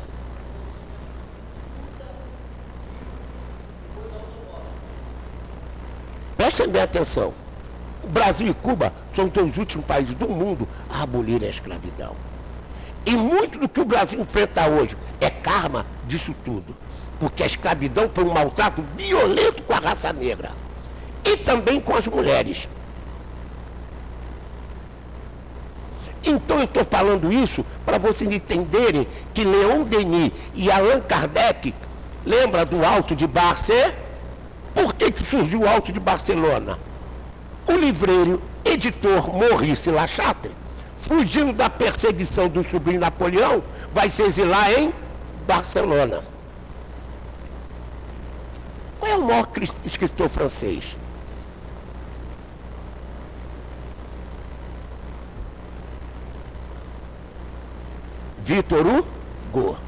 Prestem bem atenção. Brasil e Cuba são os dois últimos países do mundo a abolir a escravidão. E muito do que o Brasil enfrenta hoje é karma disso tudo. Porque a escravidão foi um maltrato violento com a raça negra. E também com as mulheres. Então eu estou falando isso para vocês entenderem que Leon Denis e Allan Kardec, lembra do Alto de Barcelona? Por que, que surgiu o Alto de Barcelona? O livreiro, editor Maurice Lachatre, fugindo da perseguição do sobrinho Napoleão, vai se exilar em Barcelona. Qual é o maior escritor francês? Victor Hugo.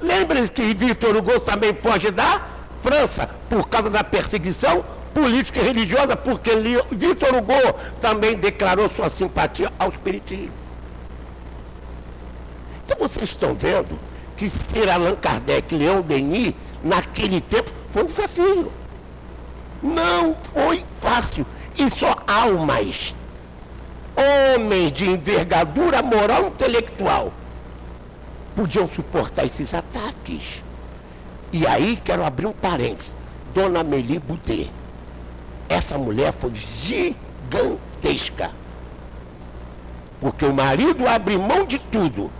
Lembre-se que Victor Hugo também foge da França por causa da perseguição política e religiosa, porque Victor Hugo também declarou sua simpatia ao espiritismo. Então vocês estão vendo que ser Allan Kardec, Leon Denis, naquele tempo, foi um desafio. Não foi fácil. E só almas, homens de envergadura moral intelectual, podiam suportar esses ataques. E aí quero abrir um parênteses. Dona Meli Boudet. Essa mulher foi gigantesca. Porque o marido abre mão de tudo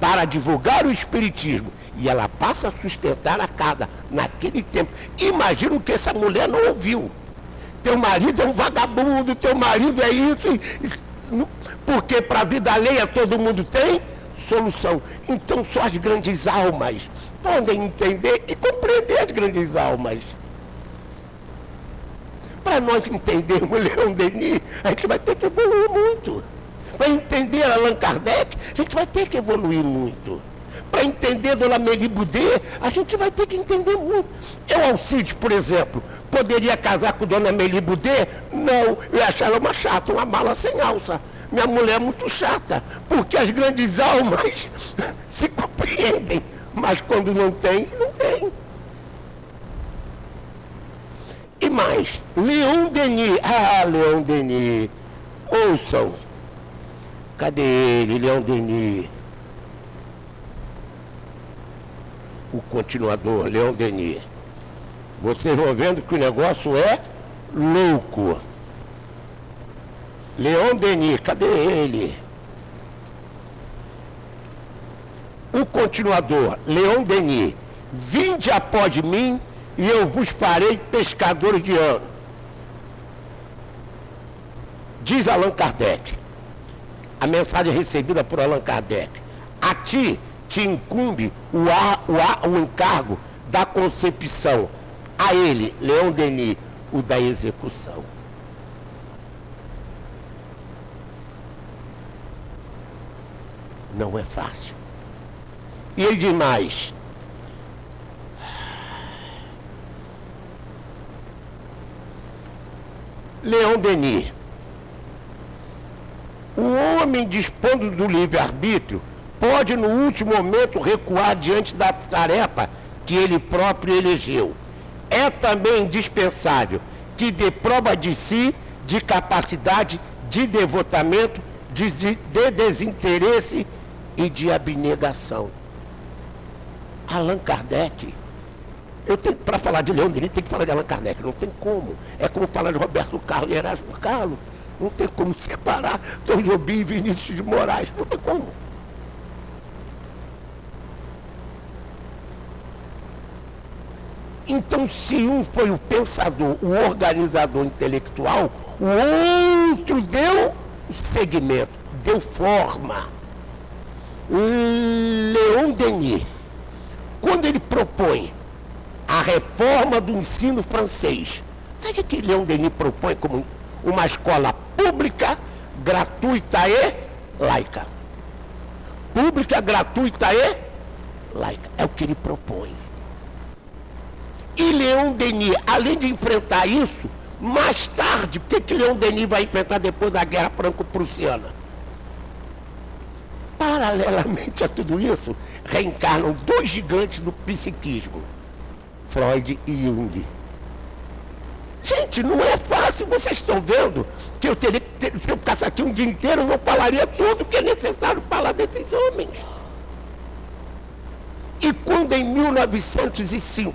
para divulgar o espiritismo e ela passa a sustentar a casa naquele tempo. Imagina o que essa mulher não ouviu. Teu marido é um vagabundo, teu marido é isso. Porque para a vida alheia todo mundo tem solução. Então só as grandes almas podem entender e compreender as grandes almas. Para nós entendermos Leon Denis, a gente vai ter que evoluir muito. Para entender Allan Kardec, a gente vai ter que evoluir muito. Para entender Dona Meli Boudet, a gente vai ter que entender muito. Eu, Alcides, por exemplo, poderia casar com Dona Meli Boudet? Não, eu achar ela uma chata, uma mala sem alça. Minha mulher é muito chata, porque as grandes almas se compreendem, mas quando não tem, não tem. E mais, Leon Denis, ah, Leon Denis, ouçam, cadê ele, Leon Denis? O continuador, Leon Denis. Vocês vão vendo que o negócio é louco. Leon Denis, cadê ele? O continuador, Leon Denis, vinde após mim e eu vos farei pescadores de ano. Diz Allan Kardec, a mensagem recebida por Allan Kardec. A ti te incumbe o, o, o encargo da concepção. A ele, Leon Denis, o da execução. Não é fácil. E demais. Leão Denis. O homem dispondo do livre-arbítrio pode, no último momento, recuar diante da tarefa que ele próprio elegeu. É também indispensável que dê prova de si, de capacidade, de devotamento, de, de, de desinteresse e de abnegação. Allan Kardec. Eu tenho para falar de Leão Denis, tem que falar de Allan Kardec, não tem como. É como falar de Roberto Carlos e Erasmo Carlos. Não tem como separar Tom Jobim e Vinícius de Moraes. Não tem como. Então, se um foi o pensador, o organizador intelectual, o outro deu segmento, deu forma. Leon Denis, quando ele propõe a reforma do ensino francês, sabe o que Leon Denis propõe como uma escola pública, gratuita e laica? Pública, gratuita e laica. É o que ele propõe. E Leon Denis, além de enfrentar isso, mais tarde, o que, que Leon Denis vai enfrentar depois da Guerra Franco-Prussiana? Paralelamente a tudo isso, reencarnam dois gigantes do psiquismo, Freud e Jung. Gente, não é fácil, vocês estão vendo que eu teria que ter, se eu ficasse aqui um dia inteiro, eu não falaria tudo que é necessário falar desses homens. E quando em 1905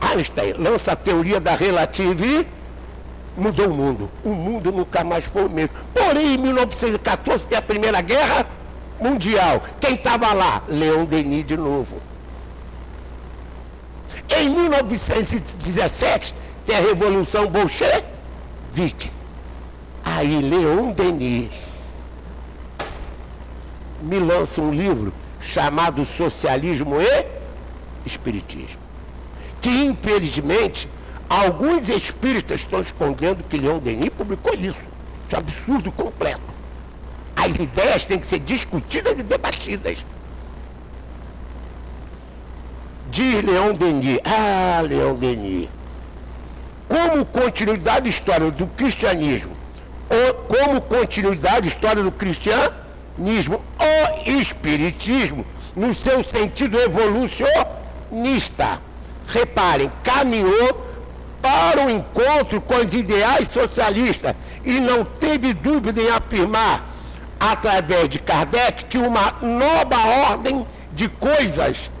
Einstein lança a teoria da relatividade, mudou o mundo. O mundo nunca mais foi o mesmo. Porém, em 1914 tem a Primeira Guerra Mundial. Quem estava lá? Leon Denis de novo. Em 1917 tem a Revolução Bolchevique. Aí Leon Denis me lança um livro chamado Socialismo e Espiritismo que infelizmente alguns espíritas estão escondendo que Leon Denis publicou isso. Isso é um absurdo completo. As ideias têm que ser discutidas e debatidas. Diz Leon Denis, ah, Leon Denis, como continuidade da história do cristianismo, ou como continuidade da história do cristianismo, o espiritismo, no seu sentido evolucionista. Reparem, caminhou para o encontro com os ideais socialistas e não teve dúvida em afirmar, através de Kardec, que uma nova ordem de coisas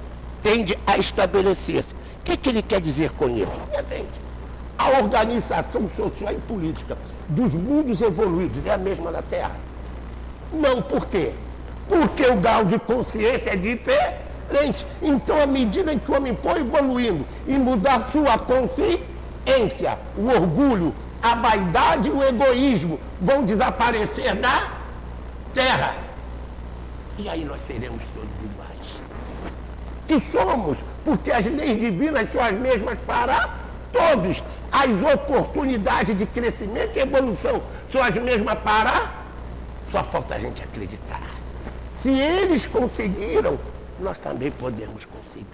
tende a estabelecer-se. O que, que ele quer dizer com isso? Entende? A organização social e política dos mundos evoluídos é a mesma da Terra? Não, por quê? Porque o grau de consciência é diferente. Então, à medida em que o homem for evoluindo e mudar sua consciência, o orgulho, a vaidade e o egoísmo vão desaparecer da terra. E aí nós seremos todos iguais. Que somos, porque as leis divinas são as mesmas para todos. As oportunidades de crescimento e evolução são as mesmas para. Só falta a gente acreditar. Se eles conseguiram, nós também podemos conseguir.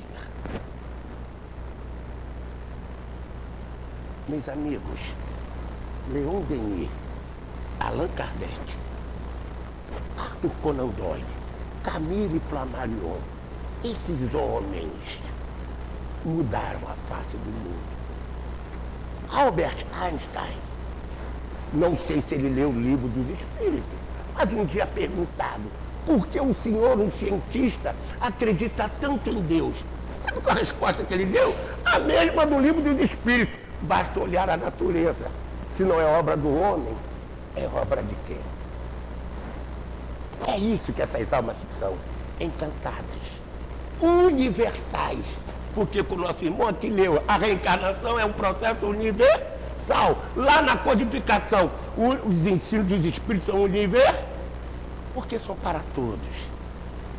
Meus amigos, Leon Denis, Allan Kardec, Arthur Conan Doyle, Camille Flammarion, esses homens mudaram a face do mundo. Albert Einstein, não sei se ele leu o livro dos Espíritos, mas um dia perguntado, por que o senhor, um cientista, acredita tanto em Deus? Sabe qual a resposta que ele deu? A mesma do livro dos Espíritos. Basta olhar a natureza. Se não é obra do homem, é obra de quem? É isso que essas almas são, encantadas, universais. Porque com o nosso irmão aqui leu, a reencarnação é um processo universal. Lá na codificação, os ensinos dos espíritos são universais porque são para todos.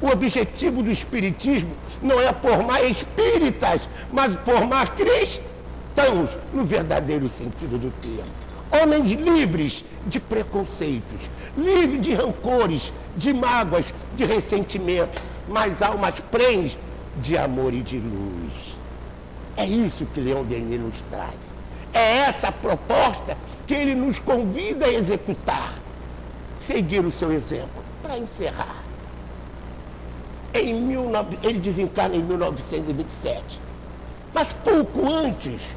O objetivo do Espiritismo não é formar espíritas, mas formar cristãos, no verdadeiro sentido do termo. Homens livres de preconceitos, livres de rancores, de mágoas, de ressentimentos, mas almas plenas de amor e de luz. É isso que Leão Denis nos traz. É essa proposta que ele nos convida a executar. Seguir o seu exemplo para encerrar, em 19, ele desencarna em 1927. Mas pouco antes,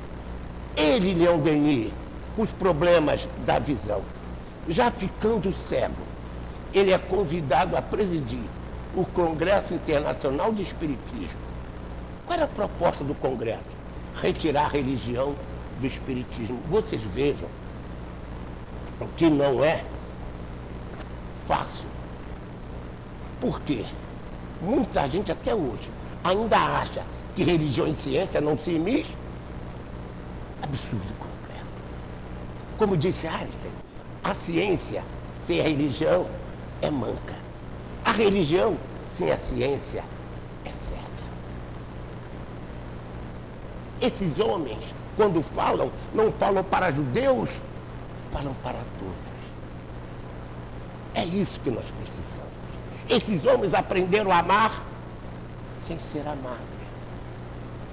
ele, Leão Denis, com os problemas da visão, já ficando cego, ele é convidado a presidir o Congresso Internacional de Espiritismo. Qual era a proposta do Congresso? Retirar a religião do Espiritismo. Vocês vejam que não é fácil. Por quê? Muita gente até hoje ainda acha que religião e ciência não se imigem. Absurdo completo. Como disse Einstein, a ciência sem a religião é manca. A religião sem a ciência é cega. Esses homens, quando falam, não falam para judeus, falam para todos. É isso que nós precisamos. Esses homens aprenderam a amar sem ser amados.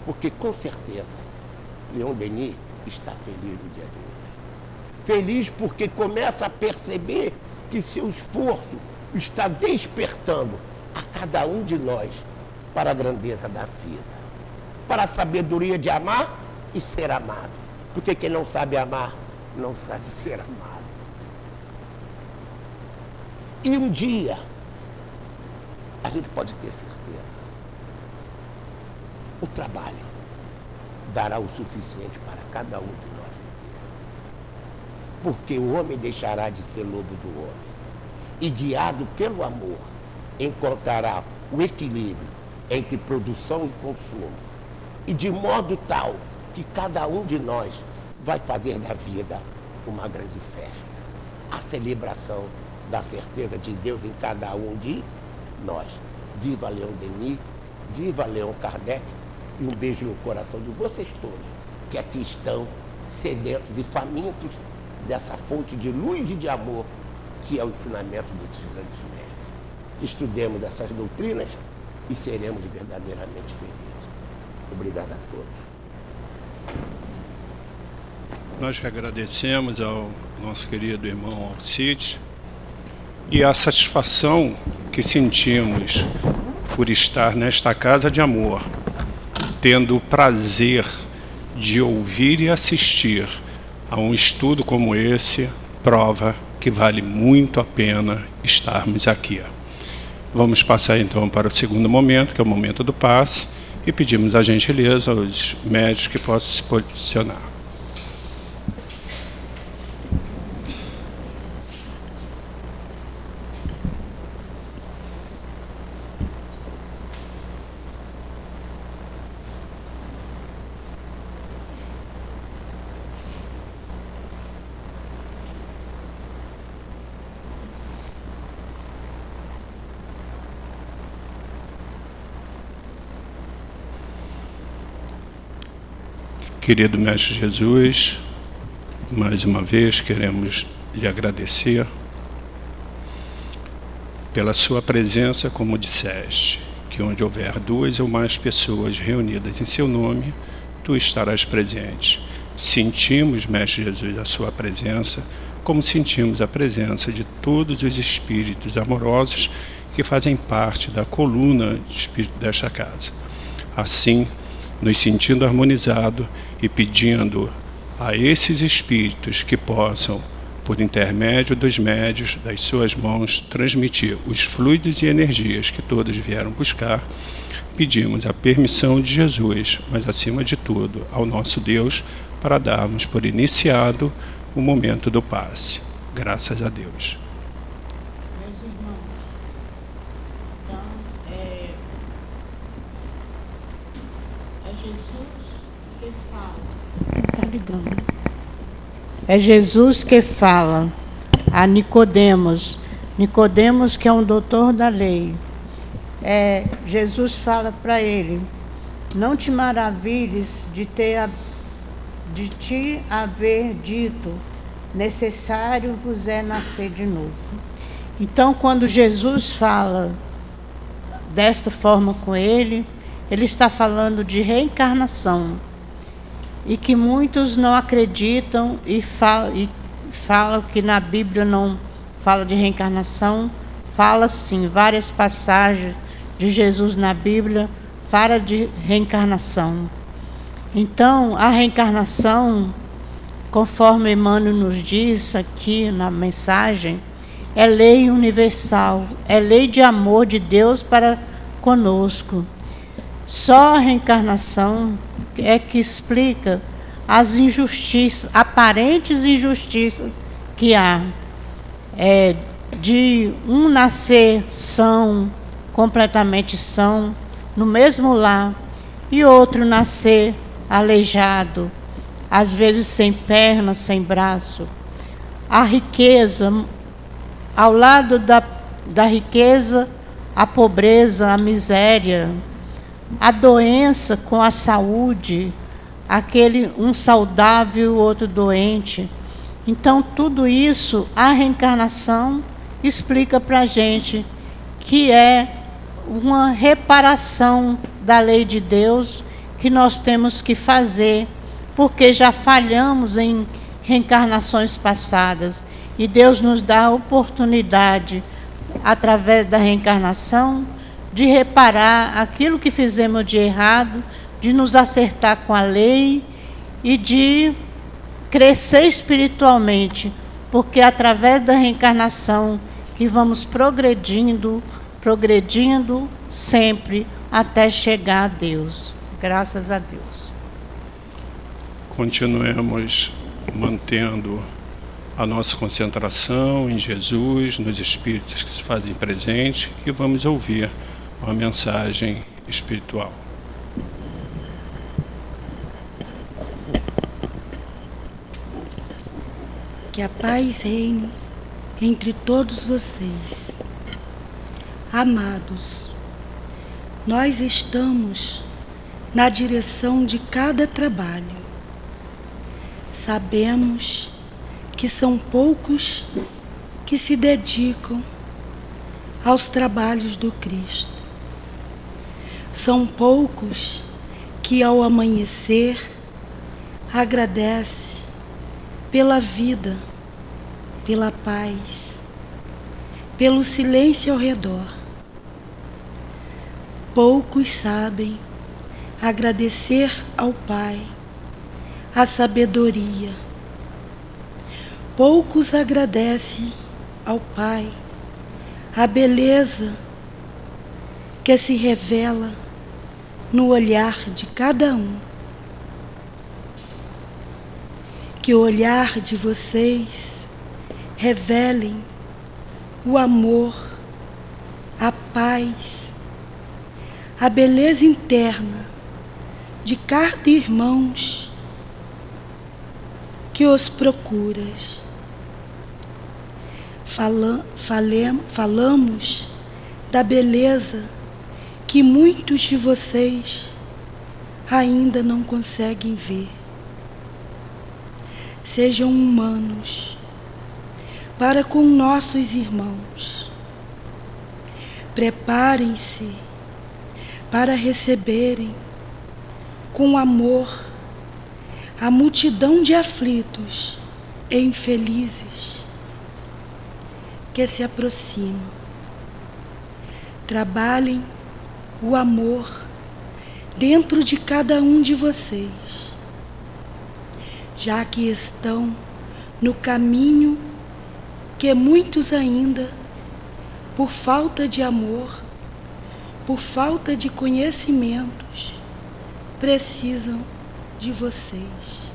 Porque com certeza, Leon Denis está feliz no dia de hoje. Feliz porque começa a perceber que seu esforço está despertando a cada um de nós para a grandeza da vida, para a sabedoria de amar e ser amado. Porque quem não sabe amar, não sabe ser amado. E um dia, a gente pode ter certeza, o trabalho dará o suficiente para cada um de nós. Porque o homem deixará de ser lobo do homem e, guiado pelo amor, encontrará o equilíbrio entre produção e consumo. E de modo tal que cada um de nós vai fazer da vida uma grande festa. A celebração da certeza de Deus em cada um de nós. Viva Leão Denis, viva Leão Kardec e um beijo no coração de vocês todos que aqui estão sedentos e famintos dessa fonte de luz e de amor que é o ensinamento desses grandes mestres. Estudemos essas doutrinas e seremos verdadeiramente felizes. Obrigado a todos. Nós agradecemos ao nosso querido irmão Alcide e a satisfação que sentimos por estar nesta casa de amor, tendo o prazer de ouvir e assistir a um estudo como esse, prova que vale muito a pena estarmos aqui. Vamos passar então para o segundo momento, que é o momento do passe, e pedimos a gentileza aos médicos que possam se posicionar. Querido Mestre Jesus, mais uma vez queremos lhe agradecer pela sua presença, como disseste, que onde houver duas ou mais pessoas reunidas em seu nome, tu estarás presente. Sentimos, Mestre Jesus, a sua presença, como sentimos a presença de todos os espíritos amorosos que fazem parte da coluna de espírito desta casa. Assim, nos sentindo harmonizado e pedindo a esses espíritos que possam, por intermédio dos médios, das suas mãos, transmitir os fluidos e energias que todos vieram buscar, pedimos a permissão de Jesus, mas acima de tudo, ao nosso Deus, para darmos por iniciado o momento do passe. Graças a Deus. É Jesus que fala a Nicodemos, Nicodemos que é um doutor da lei. É, Jesus fala para ele: Não te maravilhes de ter de te haver dito, necessário vos é nascer de novo. Então, quando Jesus fala desta forma com ele, ele está falando de reencarnação e que muitos não acreditam e falam, e falam que na Bíblia não fala de reencarnação. Fala sim, várias passagens de Jesus na Bíblia fala de reencarnação. Então, a reencarnação, conforme Emmanuel nos diz aqui na mensagem, é lei universal, é lei de amor de Deus para conosco. Só a reencarnação é que explica as injustiças, aparentes injustiças que há. É, de um nascer são, completamente são, no mesmo lar, e outro nascer aleijado, às vezes sem perna, sem braço. A riqueza, ao lado da, da riqueza, a pobreza, a miséria, a doença com a saúde, aquele um saudável, outro doente. Então, tudo isso, a reencarnação explica para a gente que é uma reparação da lei de Deus que nós temos que fazer, porque já falhamos em reencarnações passadas. E Deus nos dá a oportunidade, através da reencarnação, de reparar aquilo que fizemos de errado, de nos acertar com a lei e de crescer espiritualmente, porque através da reencarnação que vamos progredindo, progredindo sempre até chegar a Deus. Graças a Deus. Continuemos mantendo a nossa concentração em Jesus, nos espíritos que se fazem presente e vamos ouvir uma mensagem espiritual. Que a paz reine entre todos vocês. Amados, nós estamos na direção de cada trabalho. Sabemos que são poucos que se dedicam aos trabalhos do Cristo. São poucos que ao amanhecer agradece pela vida, pela paz, pelo silêncio ao redor. Poucos sabem agradecer ao Pai a sabedoria. Poucos agradecem ao Pai a beleza que se revela no olhar de cada um. Que o olhar de vocês revelem o amor, a paz, a beleza interna de cada irmãos que os procuras. Falamos da beleza que muitos de vocês ainda não conseguem ver. Sejam humanos para com nossos irmãos. Preparem-se para receberem com amor a multidão de aflitos e infelizes que se aproximam. Trabalhem o amor dentro de cada um de vocês, já que estão no caminho que muitos ainda, por falta de amor, por falta de conhecimentos, precisam de vocês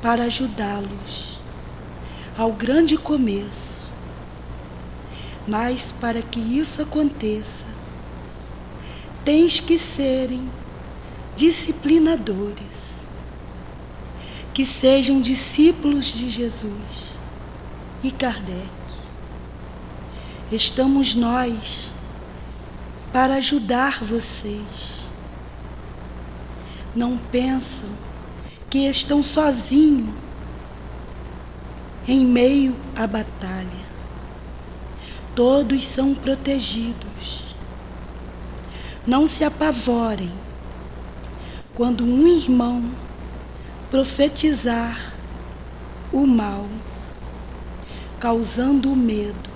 para ajudá-los ao grande começo. Mas para que isso aconteça, tens que serem disciplinadores, que sejam discípulos de Jesus e Kardec. Estamos nós para ajudar vocês não pensam que estão sozinhos em meio à batalha. Todos são protegidos. Não se apavorem quando um irmão profetizar o mal, causando o medo,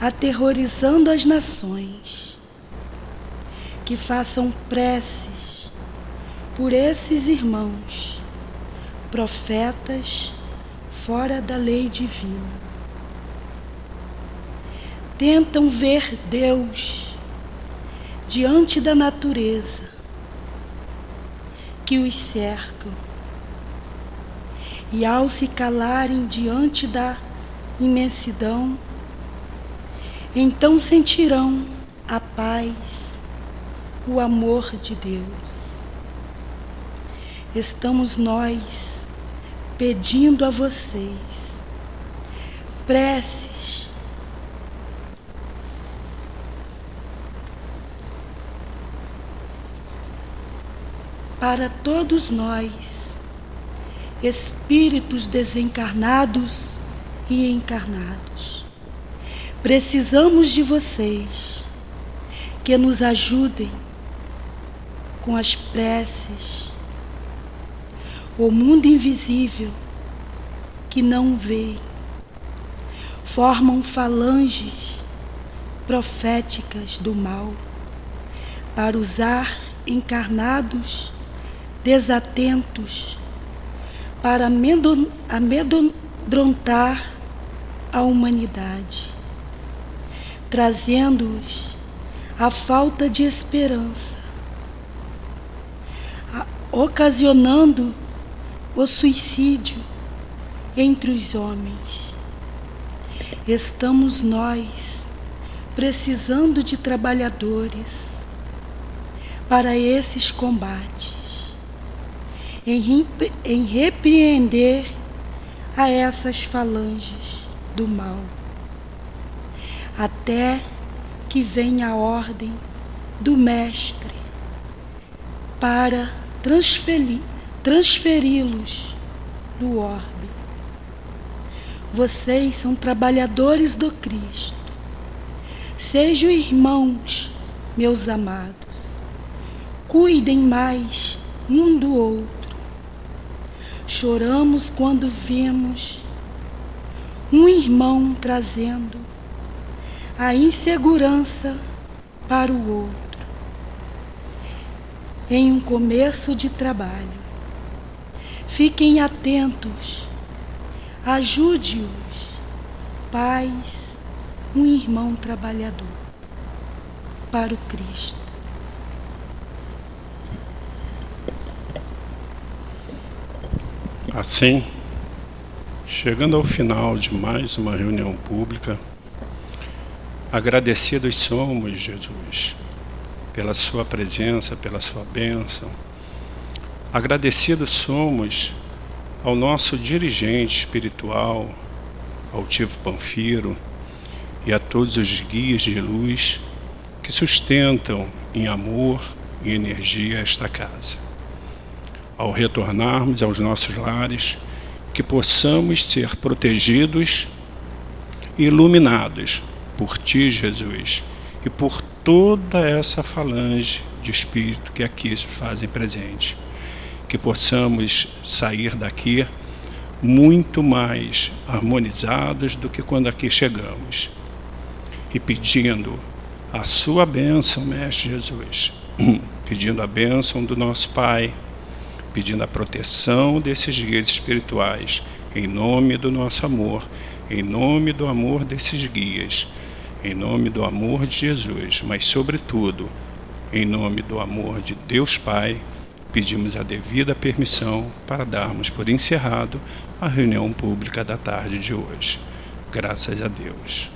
aterrorizando as nações. que façam preces por esses irmãos, profetas fora da lei divina. Tentam ver Deus diante da natureza que os cercam. E ao se calarem diante da imensidão, então sentirão a paz, o amor de Deus. Estamos nós pedindo a vocês preces para todos nós, espíritos desencarnados e encarnados Precisamos de vocês que nos ajudem com as preces. O mundo invisível que não vê formam falanges proféticas do mal para usar encarnados desatentos para amedrontar a humanidade trazendo-os a falta de esperança, ocasionando o suicídio entre os homens. Estamos nós precisando de trabalhadores para esses combates, em, em repreender a essas falanges do mal até que venha a ordem do Mestre para transferi-los transferi no orbe. Vocês são trabalhadores do Cristo. Sejam irmãos, meus amados. Cuidem mais um do outro. Choramos quando vemos um irmão trazendo a insegurança para o outro em um começo de trabalho. Fiquem atentos, ajude-os, pais, um irmão trabalhador, para o Cristo. Assim, chegando ao final de mais uma reunião pública, Agradecidos somos, Jesus, pela Sua presença, pela Sua bênção. Agradecidos somos ao nosso dirigente espiritual, ao Tivo Panfiro e a todos os guias de luz que sustentam em amor e energia esta casa. Ao retornarmos aos nossos lares, que possamos ser protegidos e iluminados por ti, Jesus, e por toda essa falange de espírito que aqui se fazem presente. Que possamos sair daqui muito mais harmonizados do que quando aqui chegamos. E pedindo a sua bênção, Mestre Jesus, pedindo a bênção do nosso Pai, pedindo a proteção desses guias espirituais, em nome do nosso amor, em nome do amor desses guias em nome do amor de Jesus, mas, sobretudo, em nome do amor de Deus Pai, pedimos a devida permissão para darmos por encerrado a reunião pública da tarde de hoje. Graças a Deus.